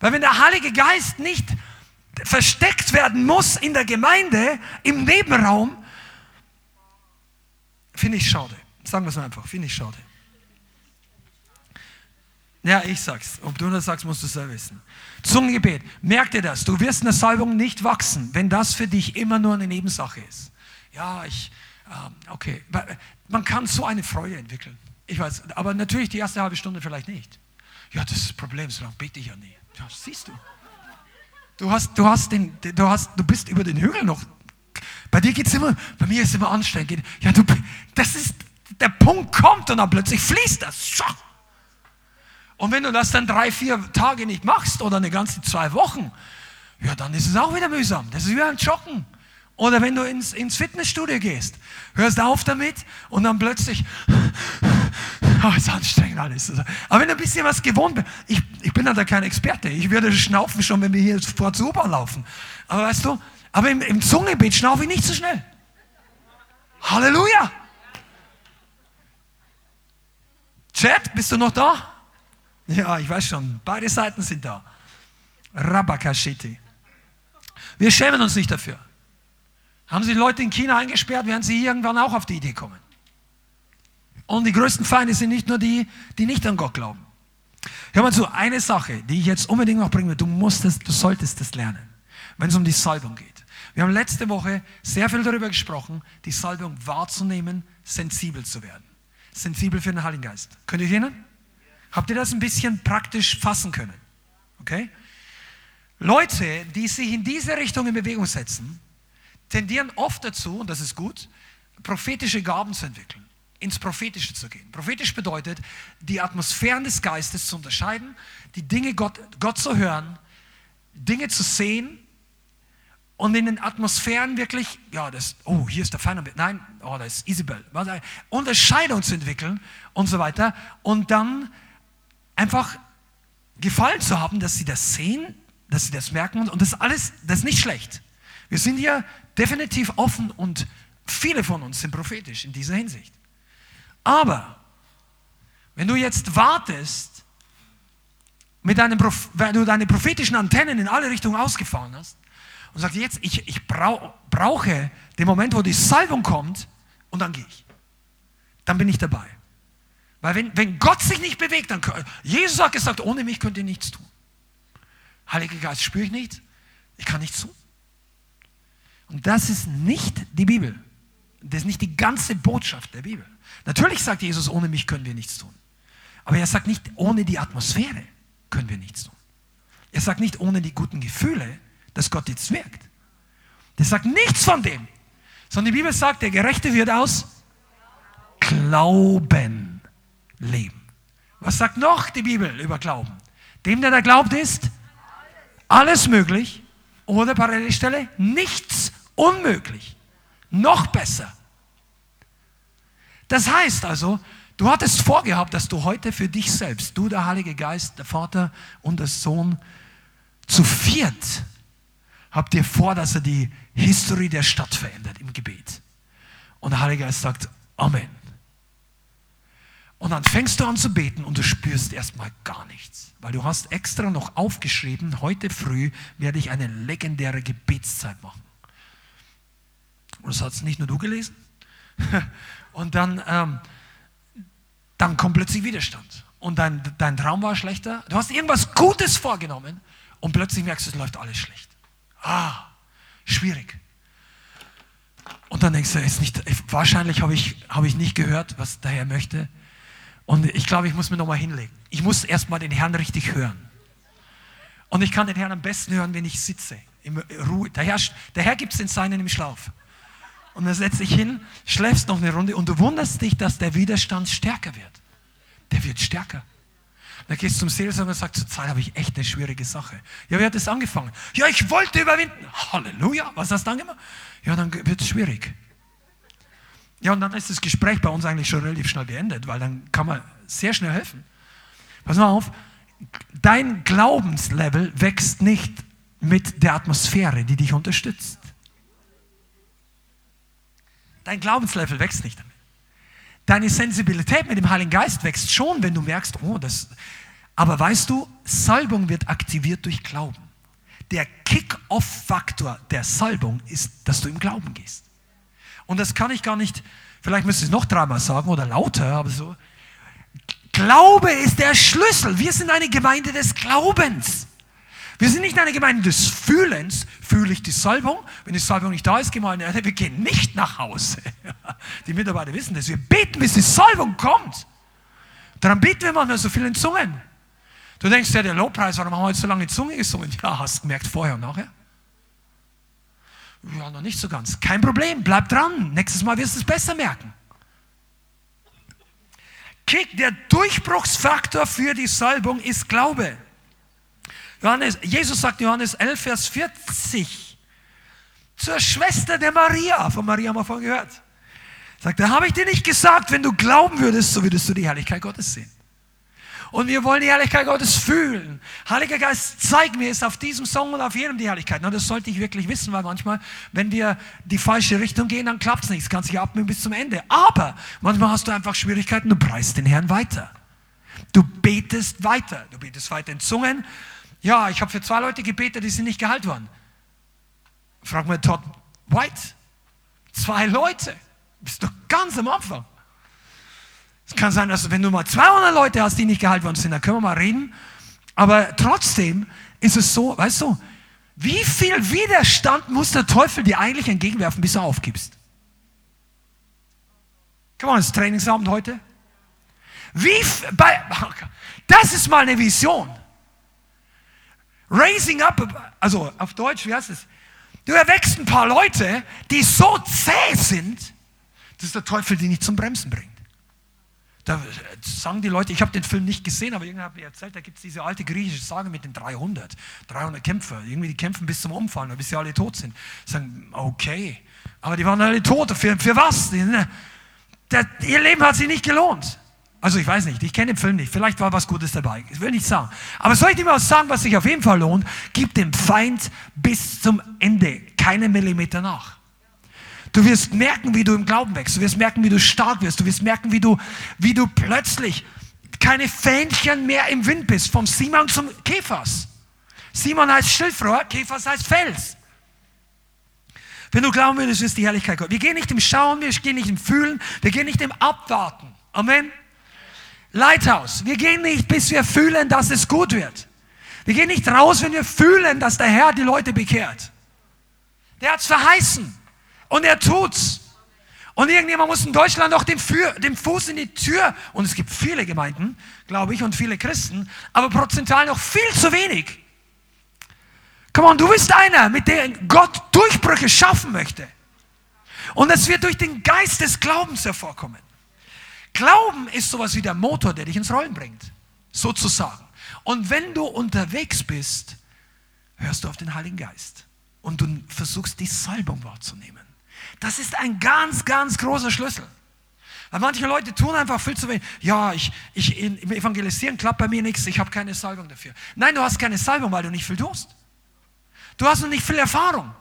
Weil wenn der Heilige Geist nicht versteckt werden muss in der Gemeinde, im Nebenraum, finde ich schade. Sagen wir es einfach, finde ich schade. Ja, ich sag's. Ob du das sagst, musst du selber wissen. Zungengebet. Merk dir das. Du wirst in der Salbung nicht wachsen, wenn das für dich immer nur eine Nebensache ist. Ja, ich, ähm, okay. Man kann so eine Freude entwickeln. Ich weiß, aber natürlich die erste halbe Stunde vielleicht nicht. Ja, das ist das Problem, so lange bete ich ja nie. Ja, siehst du. Du hast, du hast den, du hast, du bist über den Hügel noch. Bei dir geht's immer, bei mir ist es immer anstrengend. Ja, du, das ist, der Punkt kommt und dann plötzlich fließt das. Und wenn du das dann drei, vier Tage nicht machst oder eine ganze zwei Wochen, ja, dann ist es auch wieder mühsam. Das ist wie ein Joggen. Oder wenn du ins, ins Fitnessstudio gehst, hörst auf damit und dann plötzlich, oh, (laughs) ist anstrengend alles. Aber wenn du ein bisschen was gewohnt bist, ich, ich bin da kein Experte, ich würde schnaufen schon, wenn wir hier vor zur U-Bahn laufen. Aber weißt du, aber im, im Zungenbeet schnaufe ich nicht so schnell. Halleluja! Chat, bist du noch da? Ja, ich weiß schon, beide Seiten sind da. Rabakashiti. Wir schämen uns nicht dafür. Haben Sie Leute in China eingesperrt, werden sie irgendwann auch auf die Idee kommen. Und die größten Feinde sind nicht nur die, die nicht an Gott glauben. Hör mal zu, eine Sache, die ich jetzt unbedingt noch bringen will, du musst du solltest das lernen, wenn es um die Salbung geht. Wir haben letzte Woche sehr viel darüber gesprochen, die Salbung wahrzunehmen, sensibel zu werden. Sensibel für den Heiligen Geist. Könnt ihr erinnern? Habt ihr das ein bisschen praktisch fassen können? Okay? Leute, die sich in diese Richtung in Bewegung setzen, tendieren oft dazu, und das ist gut, prophetische Gaben zu entwickeln. ins Prophetische zu gehen. Prophetisch bedeutet, die Atmosphären des Geistes zu unterscheiden, die Dinge Gott, Gott zu hören, Dinge zu sehen und in den Atmosphären wirklich, ja, das, oh, hier ist der Feind, nein, oh, da ist Isabel, Unterscheidung zu entwickeln und so weiter und dann einfach Gefallen zu haben, dass sie das sehen, dass sie das merken und das alles, das ist nicht schlecht. Wir sind hier definitiv offen und viele von uns sind prophetisch in dieser Hinsicht. Aber wenn du jetzt wartest, mit deinem, wenn du deine prophetischen Antennen in alle Richtungen ausgefahren hast und sagst, jetzt, ich, ich brau, brauche den Moment, wo die Salbung kommt und dann gehe ich. Dann bin ich dabei. Weil wenn, wenn Gott sich nicht bewegt, dann Jesus hat gesagt, ohne mich könnt ihr nichts tun. Heiliger Geist spüre ich nicht, ich kann nichts tun. Und das ist nicht die Bibel. Das ist nicht die ganze Botschaft der Bibel. Natürlich sagt Jesus, ohne mich können wir nichts tun. Aber er sagt nicht, ohne die Atmosphäre können wir nichts tun. Er sagt nicht, ohne die guten Gefühle, dass Gott jetzt wirkt. Er sagt nichts von dem. Sondern die Bibel sagt, der Gerechte wird aus Glauben leben. Was sagt noch die Bibel über Glauben? Dem, der da glaubt, ist alles möglich oder Parallelstelle nichts unmöglich. Noch besser. Das heißt also, du hattest vorgehabt, dass du heute für dich selbst, du der Heilige Geist, der Vater und der Sohn, zu viert habt ihr vor, dass er die Historie der Stadt verändert im Gebet. Und der Heilige Geist sagt, Amen. Und dann fängst du an zu beten und du spürst erstmal gar nichts. Weil du hast extra noch aufgeschrieben, heute früh werde ich eine legendäre Gebetszeit machen. Und das hat nicht nur du gelesen. (laughs) Und dann, ähm, dann kommt plötzlich Widerstand. Und dein, dein Traum war schlechter. Du hast irgendwas Gutes vorgenommen und plötzlich merkst du, es läuft alles schlecht. Ah, schwierig. Und dann denkst du, ist nicht, wahrscheinlich habe ich, hab ich nicht gehört, was der Herr möchte. Und ich glaube, ich muss mir nochmal hinlegen. Ich muss erstmal den Herrn richtig hören. Und ich kann den Herrn am besten hören, wenn ich sitze. Im Ruhe. Der Herr, der Herr gibt es den Seinen im Schlaf. Und dann setzt dich hin, schläfst noch eine Runde und du wunderst dich, dass der Widerstand stärker wird. Der wird stärker. Dann gehst du zum Seelsorger und sagst, zurzeit habe ich echt eine schwierige Sache. Ja, wie hat das angefangen? Ja, ich wollte überwinden. Halleluja. Was hast du dann gemacht? Ja, dann wird es schwierig. Ja, und dann ist das Gespräch bei uns eigentlich schon relativ schnell beendet, weil dann kann man sehr schnell helfen. Pass mal auf, dein Glaubenslevel wächst nicht mit der Atmosphäre, die dich unterstützt. Dein Glaubenslevel wächst nicht damit. Deine Sensibilität mit dem Heiligen Geist wächst schon, wenn du merkst, oh, das. Aber weißt du, Salbung wird aktiviert durch Glauben. Der Kick-off-Faktor der Salbung ist, dass du im Glauben gehst. Und das kann ich gar nicht, vielleicht müsste ich es noch dreimal sagen oder lauter, aber so. Glaube ist der Schlüssel. Wir sind eine Gemeinde des Glaubens. Wir sind nicht eine Gemeinde des Fühlens. Fühle ich die Salbung? Wenn die Salbung nicht da ist, gehen wir, gehen nicht nach Hause. (laughs) Die Mitarbeiter wissen das. Wir beten, bis die Salbung kommt. Daran beten wir manchmal so viel in Zungen. Du denkst ja, der Lobpreis, warum haben wir heute so lange in Zunge gesungen? Ja, hast du gemerkt, vorher und nachher. Ja, noch nicht so ganz. Kein Problem, bleib dran. Nächstes Mal wirst du es besser merken. Kick, der Durchbruchsfaktor für die Salbung ist Glaube. Johannes, Jesus sagt Johannes 11, Vers 40 zur Schwester der Maria. Von Maria haben wir vorhin gehört. Sagt, da habe ich dir nicht gesagt, wenn du glauben würdest, so würdest du die Herrlichkeit Gottes sehen. Und wir wollen die Herrlichkeit Gottes fühlen. Heiliger Geist, zeig mir es auf diesem Song und auf jedem die Herrlichkeit. Und das sollte ich wirklich wissen, weil manchmal, wenn wir die falsche Richtung gehen, dann klappt es nicht. Es kann sich abmühen bis zum Ende. Aber manchmal hast du einfach Schwierigkeiten, du preist den Herrn weiter. Du betest weiter. Du betest weiter in Zungen. Ja, ich habe für zwei Leute gebetet, die sind nicht geheilt worden. Frag mal Todd White. Zwei Leute. Bist du ganz am Anfang. Es kann sein, dass wenn du mal 200 Leute hast, die nicht geheilt worden sind, dann können wir mal reden. Aber trotzdem ist es so, weißt du, wie viel Widerstand muss der Teufel dir eigentlich entgegenwerfen, bis du aufgibst? Komm mal, das Trainingsabend heute. Wie, bei, das ist mal eine Vision. Raising up, also auf Deutsch, wie heißt es? Du erwächst ein paar Leute, die so zäh sind, dass der Teufel die nicht zum Bremsen bringt. Da sagen die Leute, ich habe den Film nicht gesehen, aber irgendwer hat mir erzählt, da gibt es diese alte griechische Sage mit den 300. 300 Kämpfer. Irgendwie die kämpfen bis zum Umfallen, bis sie alle tot sind. Sagen, okay, aber die waren alle tot. Für, für was? Ne, der, ihr Leben hat sich nicht gelohnt. Also ich weiß nicht, ich kenne den Film nicht. Vielleicht war was Gutes dabei. Ich will nicht sagen. Aber soll ich dir mal sagen, was sich auf jeden Fall lohnt? Gib dem Feind bis zum Ende keinen Millimeter nach. Du wirst merken, wie du im Glauben wächst. Du wirst merken, wie du stark wirst. Du wirst merken, wie du, wie du plötzlich keine Fähnchen mehr im Wind bist. Vom Simon zum Käfers. Simon heißt Schilfrohr, Käfers heißt Fels. Wenn du glauben würdest, ist die Herrlichkeit Gott. Wir gehen nicht im Schauen, wir gehen nicht im Fühlen, wir gehen nicht im Abwarten. Amen. Lighthouse, wir gehen nicht, bis wir fühlen, dass es gut wird. Wir gehen nicht raus, wenn wir fühlen, dass der Herr die Leute bekehrt. Der hat es verheißen. Und er tut's. Und irgendjemand muss in Deutschland noch den, den Fuß in die Tür. Und es gibt viele Gemeinden, glaube ich, und viele Christen, aber prozentual noch viel zu wenig. Komm on, du bist einer, mit dem Gott Durchbrüche schaffen möchte. Und es wird durch den Geist des Glaubens hervorkommen. Glauben ist sowas wie der Motor, der dich ins Rollen bringt. Sozusagen. Und wenn du unterwegs bist, hörst du auf den Heiligen Geist. Und du versuchst, die Salbung wahrzunehmen. Das ist ein ganz, ganz großer Schlüssel. Weil manche Leute tun einfach viel zu wenig. Ja, ich, ich im Evangelisieren klappt bei mir nichts, ich habe keine Salbung dafür. Nein, du hast keine Salbung, weil du nicht viel tust. Du hast noch nicht viel Erfahrung.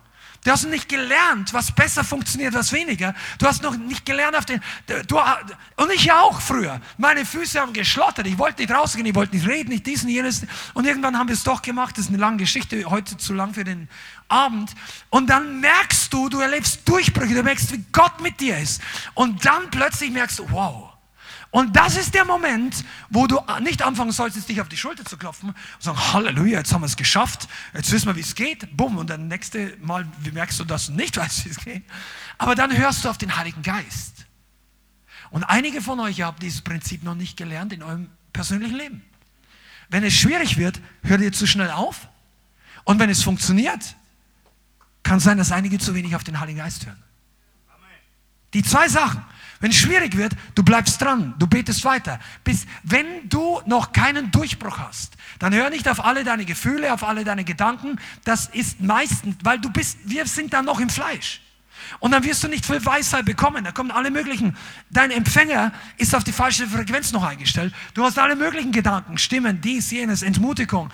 Du hast nicht gelernt, was besser funktioniert, was weniger. Du hast noch nicht gelernt auf den. Du, und ich auch früher. Meine Füße haben geschlottert. Ich wollte nicht rausgehen, ich wollte nicht reden, nicht dies und jenes. Und irgendwann haben wir es doch gemacht. Das ist eine lange Geschichte, heute zu lang für den Abend. Und dann merkst du, du erlebst Durchbrüche, du merkst, wie Gott mit dir ist. Und dann plötzlich merkst du, wow. Und das ist der Moment, wo du nicht anfangen solltest, dich auf die Schulter zu klopfen und sagen, Halleluja, jetzt haben wir es geschafft, jetzt wissen wir, wie es geht. Bumm, und dann nächste Mal merkst du, dass du nicht (laughs) weißt, wie es geht. Aber dann hörst du auf den Heiligen Geist. Und einige von euch haben dieses Prinzip noch nicht gelernt in eurem persönlichen Leben. Wenn es schwierig wird, hört ihr zu schnell auf. Und wenn es funktioniert, kann sein, dass einige zu wenig auf den Heiligen Geist hören. Die zwei Sachen. Wenn es schwierig wird, du bleibst dran, du betest weiter. Bis, wenn du noch keinen Durchbruch hast, dann hör nicht auf alle deine Gefühle, auf alle deine Gedanken. Das ist meistens, weil du bist, wir sind dann noch im Fleisch. Und dann wirst du nicht viel Weisheit bekommen. Da kommen alle möglichen. Dein Empfänger ist auf die falsche Frequenz noch eingestellt. Du hast alle möglichen Gedanken, Stimmen, dies, jenes, Entmutigung,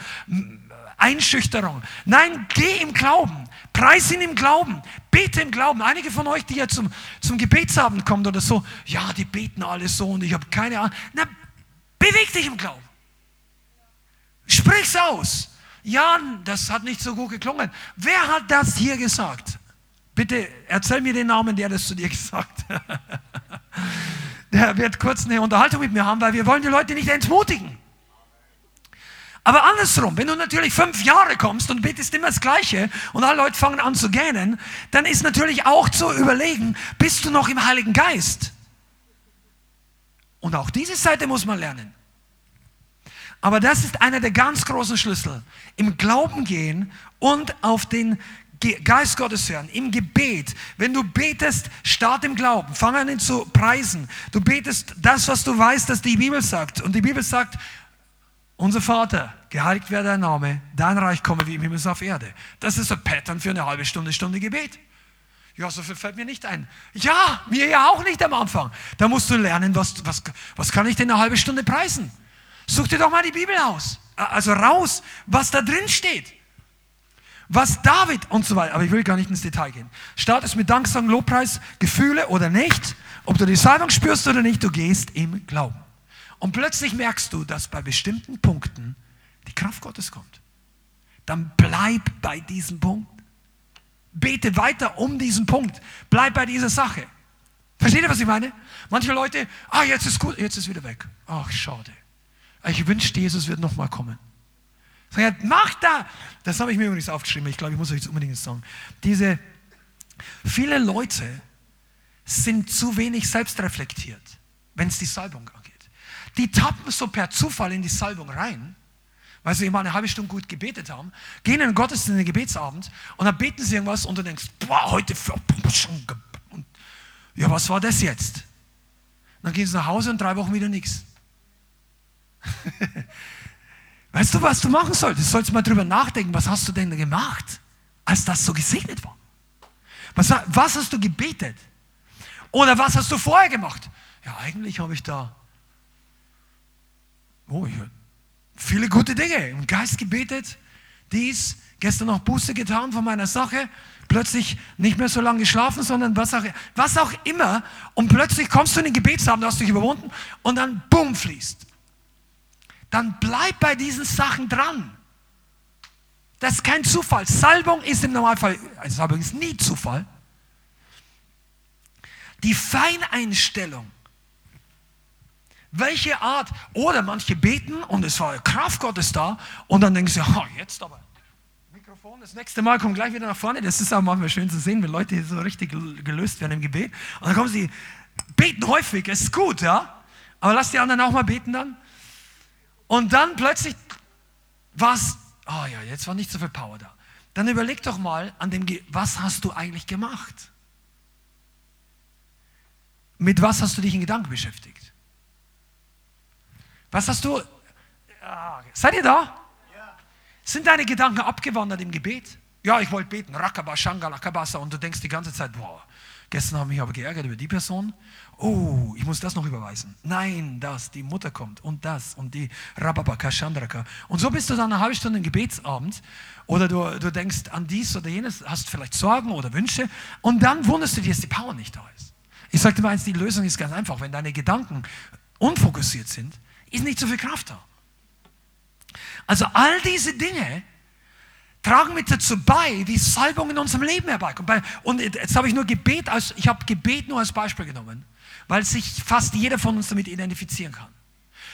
Einschüchterung. Nein, geh im Glauben. Preis ihn im Glauben. Bete im Glauben. Einige von euch, die ja zum, zum Gebetsabend kommen oder so, ja, die beten alle so und ich habe keine Ahnung. Na, beweg dich im Glauben. Sprich's aus. Jan, das hat nicht so gut geklungen. Wer hat das hier gesagt? Bitte erzähl mir den Namen, der das zu dir (laughs) gesagt hat. Der wird kurz eine Unterhaltung mit mir haben, weil wir wollen die Leute nicht entmutigen. Aber andersrum, wenn du natürlich fünf Jahre kommst und betest immer das Gleiche und alle Leute fangen an zu gähnen, dann ist natürlich auch zu überlegen, bist du noch im Heiligen Geist? Und auch diese Seite muss man lernen. Aber das ist einer der ganz großen Schlüssel. Im Glauben gehen und auf den Geist Gottes hören, im Gebet. Wenn du betest, start im Glauben. Fang an ihn zu preisen. Du betest das, was du weißt, dass die Bibel sagt. Und die Bibel sagt, unser Vater, geheiligt werde dein Name, dein Reich komme wie im Himmel auf Erde. Das ist ein Pattern für eine halbe Stunde, Stunde Gebet. Ja, so viel fällt mir nicht ein. Ja, mir ja auch nicht am Anfang. Da musst du lernen, was, was, was kann ich denn eine halbe Stunde preisen? Such dir doch mal die Bibel aus. Also raus, was da drin steht. Was David und so weiter. Aber ich will gar nicht ins Detail gehen. Start es mit Danksagen, Lobpreis, Gefühle oder nicht. Ob du die Salbung spürst oder nicht, du gehst im Glauben. Und plötzlich merkst du, dass bei bestimmten Punkten die Kraft Gottes kommt. Dann bleib bei diesem Punkt. Bete weiter um diesen Punkt. Bleib bei dieser Sache. Versteht ihr, was ich meine? Manche Leute, ah, jetzt ist gut, jetzt ist wieder weg. Ach, schade. Ich wünschte, Jesus wird nochmal kommen. Sag, mach da! Das habe ich mir übrigens aufgeschrieben. Ich glaube, ich muss euch jetzt unbedingt sagen. Diese, viele Leute sind zu wenig selbstreflektiert, wenn es die Salbung angeht. Die tappen so per Zufall in die Salbung rein, weil sie immer eine halbe Stunde gut gebetet haben, gehen in den Gottesdienst, in den Gebetsabend und dann beten sie irgendwas und du denkst, boah, heute, ja, was war das jetzt? Dann gehen sie nach Hause und drei Wochen wieder nichts. (laughs) Weißt du, was du machen solltest? Du sollst mal drüber nachdenken, was hast du denn gemacht, als das so gesegnet war? Was, was hast du gebetet? Oder was hast du vorher gemacht? Ja, eigentlich habe ich da oh, viele gute Dinge im Geist gebetet, dies, gestern noch Buße getan von meiner Sache, plötzlich nicht mehr so lange geschlafen, sondern was auch, was auch immer. Und plötzlich kommst du in den Gebetsabend, hast dich überwunden und dann bumm fließt. Dann bleib bei diesen Sachen dran. Das ist kein Zufall. Salbung ist im Normalfall, also Salbung ist nie Zufall. Die Feineinstellung. Welche Art? Oder manche beten und es war Kraft Gottes da und dann denken sie, oh, jetzt aber. Mikrofon, das nächste Mal kommt gleich wieder nach vorne. Das ist auch manchmal schön zu sehen, wenn Leute so richtig gelöst werden im Gebet. Und dann kommen sie, beten häufig, es ist gut, ja. Aber lass die anderen auch mal beten dann. Und dann plötzlich war es, oh ja, jetzt war nicht so viel Power da. Dann überleg doch mal an dem, was hast du eigentlich gemacht? Mit was hast du dich in Gedanken beschäftigt? Was hast du, seid ihr da? Sind deine Gedanken abgewandert im Gebet? Ja, ich wollte beten, Rakaba, Shanga, Lakabasa, und du denkst die ganze Zeit, boah, gestern habe ich mich aber geärgert über die Person. Oh, ich muss das noch überweisen. Nein, das, die Mutter kommt und das und die Rababa, Kashandraka. Und so bist du dann eine halbe Stunde im Gebetsabend oder du, du denkst an dies oder jenes, hast vielleicht Sorgen oder Wünsche und dann wunderst du dir, dass die Power nicht da ist. Ich sagte mal eins, die Lösung ist ganz einfach. Wenn deine Gedanken unfokussiert sind, ist nicht so viel Kraft da. Also all diese Dinge tragen mit dazu bei, wie Salbung in unserem Leben herbeikommt. Und jetzt habe ich nur Gebet als, ich habe Gebet nur als Beispiel genommen, weil sich fast jeder von uns damit identifizieren kann.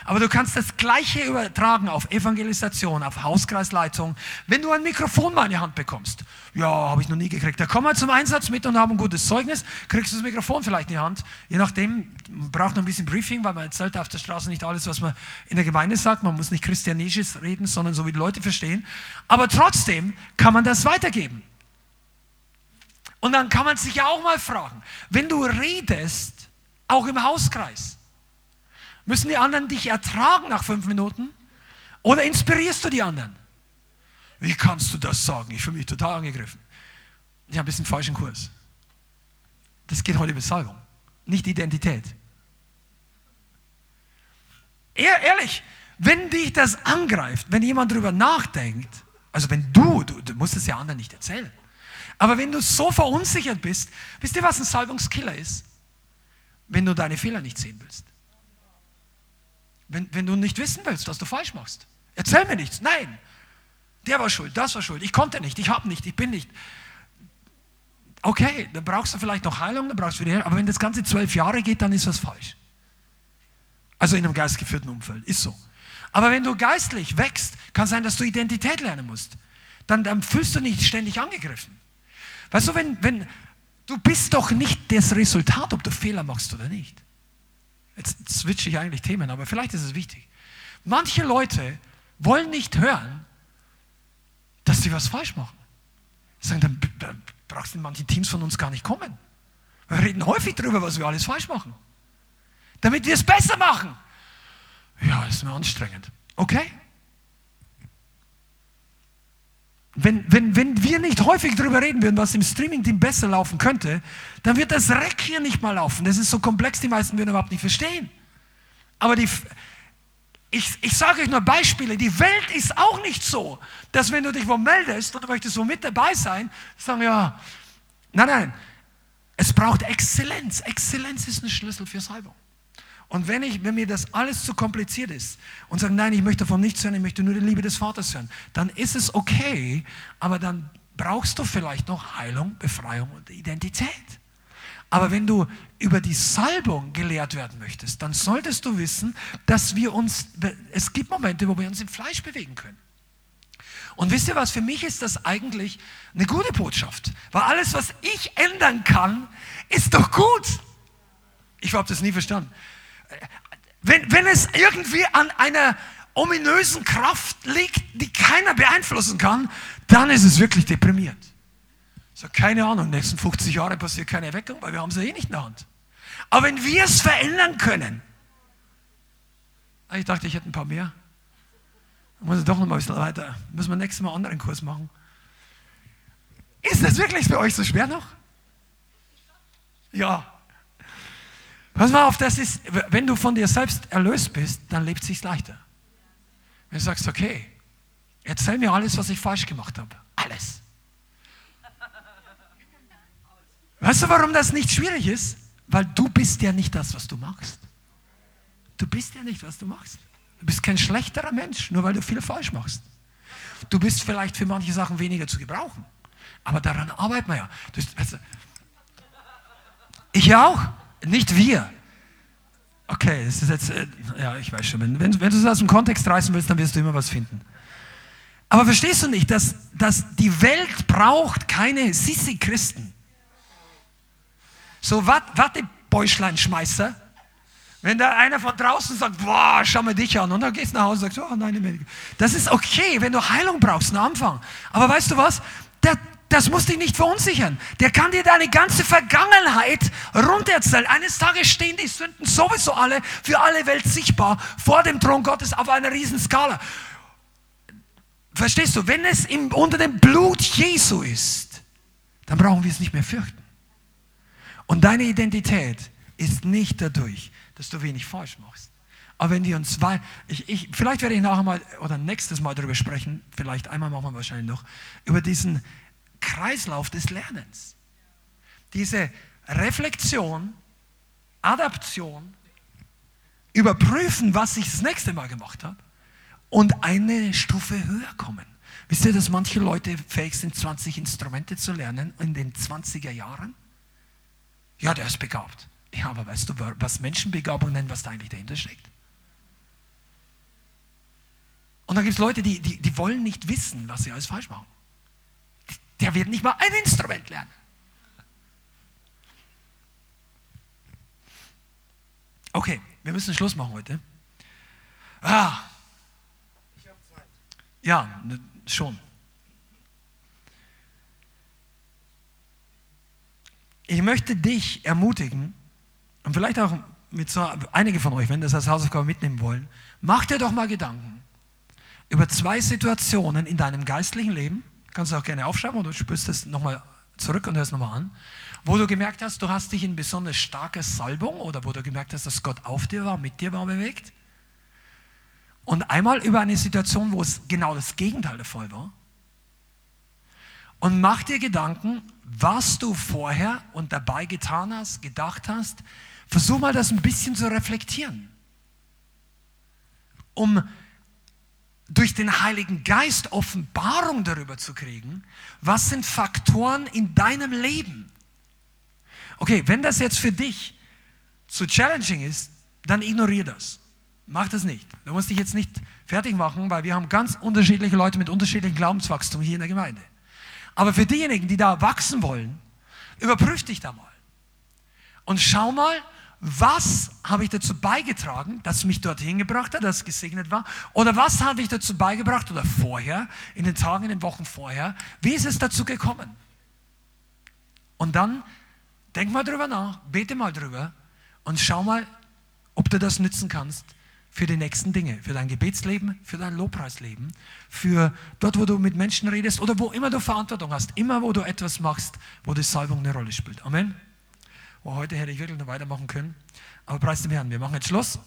Aber du kannst das Gleiche übertragen auf Evangelisation, auf Hauskreisleitung. Wenn du ein Mikrofon mal in die Hand bekommst, ja, habe ich noch nie gekriegt. Da komm mal zum Einsatz mit und haben ein gutes Zeugnis, kriegst du das Mikrofon vielleicht in die Hand. Je nachdem, man braucht noch ein bisschen Briefing, weil man erzählt auf der Straße nicht alles, was man in der Gemeinde sagt. Man muss nicht christianisch reden, sondern so wie die Leute verstehen. Aber trotzdem kann man das weitergeben. Und dann kann man sich ja auch mal fragen, wenn du redest, auch im Hauskreis, Müssen die anderen dich ertragen nach fünf Minuten? Oder inspirierst du die anderen? Wie kannst du das sagen? Ich fühle mich total angegriffen. Ich habe ein bisschen falschen Kurs. Das geht heute Besalbung, nicht Identität. Ehrlich, wenn dich das angreift, wenn jemand darüber nachdenkt, also wenn du, du, du musst es ja anderen nicht erzählen, aber wenn du so verunsichert bist, wisst ihr, was ein Salbungskiller ist? Wenn du deine Fehler nicht sehen willst. Wenn, wenn du nicht wissen willst, was du falsch machst, erzähl mir nichts. Nein, der war schuld, das war schuld. Ich konnte nicht, ich habe nicht, ich bin nicht. Okay, dann brauchst du vielleicht noch Heilung, dann brauchst du wieder, aber wenn das Ganze zwölf Jahre geht, dann ist was falsch. Also in einem geistgeführten Umfeld, ist so. Aber wenn du geistlich wächst, kann sein, dass du Identität lernen musst. Dann, dann fühlst du nicht ständig angegriffen. Weißt du, wenn, wenn, du bist doch nicht das Resultat, ob du Fehler machst oder nicht. Jetzt switche ich eigentlich Themen, aber vielleicht ist es wichtig. Manche Leute wollen nicht hören, dass sie was falsch machen. Sie sagen, dann, dann brauchst du in manchen Teams von uns gar nicht kommen. Wir reden häufig darüber, was wir alles falsch machen. Damit wir es besser machen. Ja, ist mir anstrengend. Okay? Wenn, wenn, wenn wir nicht häufig darüber reden würden, was im Streaming-Team besser laufen könnte, dann wird das Reck hier nicht mal laufen. Das ist so komplex, die meisten würden überhaupt nicht verstehen. Aber die, ich, ich sage euch nur Beispiele. Die Welt ist auch nicht so, dass wenn du dich wo meldest und du möchtest so mit dabei sein, sagen ja, nein, nein. Es braucht Exzellenz. Exzellenz ist ein Schlüssel für Salbung. Und wenn, ich, wenn mir das alles zu kompliziert ist und sage, nein, ich möchte davon nichts hören, ich möchte nur die Liebe des Vaters hören, dann ist es okay, aber dann brauchst du vielleicht noch Heilung, Befreiung und Identität. Aber wenn du über die Salbung gelehrt werden möchtest, dann solltest du wissen, dass wir uns, es gibt Momente, wo wir uns im Fleisch bewegen können. Und wisst ihr was, für mich ist das eigentlich eine gute Botschaft, weil alles, was ich ändern kann, ist doch gut. Ich habe das nie verstanden. Wenn, wenn es irgendwie an einer ominösen Kraft liegt, die keiner beeinflussen kann, dann ist es wirklich deprimierend. So, keine Ahnung, nächsten 50 Jahre passiert keine Erweckung, weil wir haben sie eh nicht in der Hand. Aber wenn wir es verändern können, ich dachte, ich hätte ein paar mehr. Dann muss ich doch noch mal ein bisschen weiter. Müssen wir nächstes Mal einen anderen Kurs machen. Ist das wirklich für euch so schwer noch? Ja. Pass mal auf, das ist, wenn du von dir selbst erlöst bist, dann lebt es sich leichter. Wenn du sagst, okay, erzähl mir alles, was ich falsch gemacht habe. Alles. Weißt du, warum das nicht schwierig ist? Weil du bist ja nicht das, was du machst. Du bist ja nicht, was du machst. Du bist kein schlechterer Mensch, nur weil du viel falsch machst. Du bist vielleicht für manche Sachen weniger zu gebrauchen. Aber daran arbeiten wir ja. Also, ich auch, nicht wir. Okay, das ist jetzt, äh, ja, ich weiß schon, wenn, wenn, du es aus dem Kontext reißen willst, dann wirst du immer was finden. Aber verstehst du nicht, dass, dass die Welt braucht keine Sissi-Christen? So Wattebäuschleinschmeißer. Wenn da einer von draußen sagt, boah, schau mir dich an, und dann gehst du nach Hause und sagst, oh nein, das ist okay, wenn du Heilung brauchst, einen Anfang. Aber weißt du was? Der, das muss dich nicht verunsichern. Der kann dir deine ganze Vergangenheit runterzählen. Eines Tages stehen die Sünden sowieso alle für alle Welt sichtbar vor dem Thron Gottes auf einer riesen Skala. Verstehst du? Wenn es im, unter dem Blut Jesu ist, dann brauchen wir es nicht mehr fürchten. Und deine Identität ist nicht dadurch, dass du wenig falsch machst. Aber wenn die uns zwei, ich, ich, vielleicht werde ich nachher mal oder nächstes Mal darüber sprechen, vielleicht einmal machen wir wahrscheinlich noch, über diesen Kreislauf des Lernens. Diese Reflexion, Adaption, überprüfen, was ich das nächste Mal gemacht habe und eine Stufe höher kommen. Wisst ihr, dass manche Leute fähig sind, 20 Instrumente zu lernen in den 20er Jahren? Ja, der ist begabt. Ja, aber weißt du, was Menschenbegabung nennen, was da eigentlich dahinter steckt? Und dann gibt es Leute, die, die, die wollen nicht wissen, was sie alles falsch machen. Der wird nicht mal ein Instrument lernen. Okay, wir müssen Schluss machen heute. Ah. Ich habe Zeit. Ja, schon. Ich möchte dich ermutigen, und vielleicht auch mit so, einige von euch, wenn das als Hausaufgabe mitnehmen wollen, mach dir doch mal Gedanken über zwei Situationen in deinem geistlichen Leben. Kannst du auch gerne aufschreiben oder du spürst es nochmal zurück und hörst nochmal an. Wo du gemerkt hast, du hast dich in besonders starker Salbung oder wo du gemerkt hast, dass Gott auf dir war, mit dir war bewegt. Und einmal über eine Situation, wo es genau das Gegenteil der Fall war. Und mach dir Gedanken, was du vorher und dabei getan hast, gedacht hast. Versuch mal das ein bisschen zu reflektieren. Um durch den Heiligen Geist Offenbarung darüber zu kriegen, was sind Faktoren in deinem Leben. Okay, wenn das jetzt für dich zu challenging ist, dann ignoriere das. Mach das nicht. Du musst dich jetzt nicht fertig machen, weil wir haben ganz unterschiedliche Leute mit unterschiedlichem Glaubenswachstum hier in der Gemeinde. Aber für diejenigen, die da wachsen wollen, überprüf dich da mal. Und schau mal, was habe ich dazu beigetragen, dass mich dorthin gebracht hat, dass es gesegnet war? Oder was habe ich dazu beigebracht oder vorher, in den Tagen, in den Wochen vorher? Wie ist es dazu gekommen? Und dann denk mal drüber nach, bete mal drüber und schau mal, ob du das nützen kannst für die nächsten Dinge, für dein Gebetsleben, für dein Lobpreisleben, für dort, wo du mit Menschen redest oder wo immer du Verantwortung hast, immer wo du etwas machst, wo die Salbung eine Rolle spielt. Amen. Oh, heute hätte ich wirklich noch weitermachen können, aber preis dem Herrn, wir machen jetzt Schluss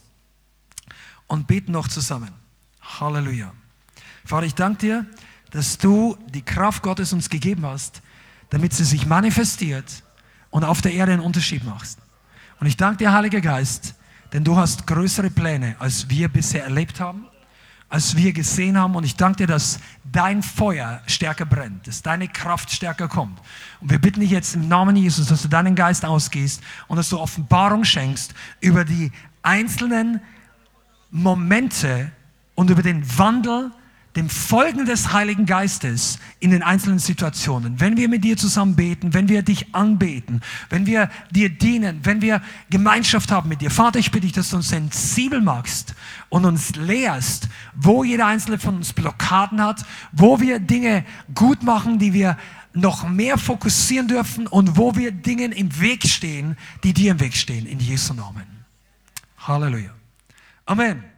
und beten noch zusammen. Halleluja. Vater, ich danke dir, dass du die Kraft Gottes uns gegeben hast, damit sie sich manifestiert und auf der Erde einen Unterschied macht. Und ich danke dir, Heiliger Geist, denn du hast größere Pläne, als wir bisher erlebt haben, als wir gesehen haben. Und ich danke dir, dass dein Feuer stärker brennt, dass deine Kraft stärker kommt. Und wir bitten dich jetzt im Namen Jesus, dass du deinen Geist ausgehst und dass du Offenbarung schenkst über die einzelnen Momente und über den Wandel dem Folgen des Heiligen Geistes in den einzelnen Situationen. Wenn wir mit dir zusammen beten, wenn wir dich anbeten, wenn wir dir dienen, wenn wir Gemeinschaft haben mit dir. Vater, ich bitte dich, dass du uns sensibel machst und uns lehrst, wo jeder einzelne von uns Blockaden hat, wo wir Dinge gut machen, die wir noch mehr fokussieren dürfen und wo wir Dingen im Weg stehen, die dir im Weg stehen, in Jesu Namen. Halleluja. Amen.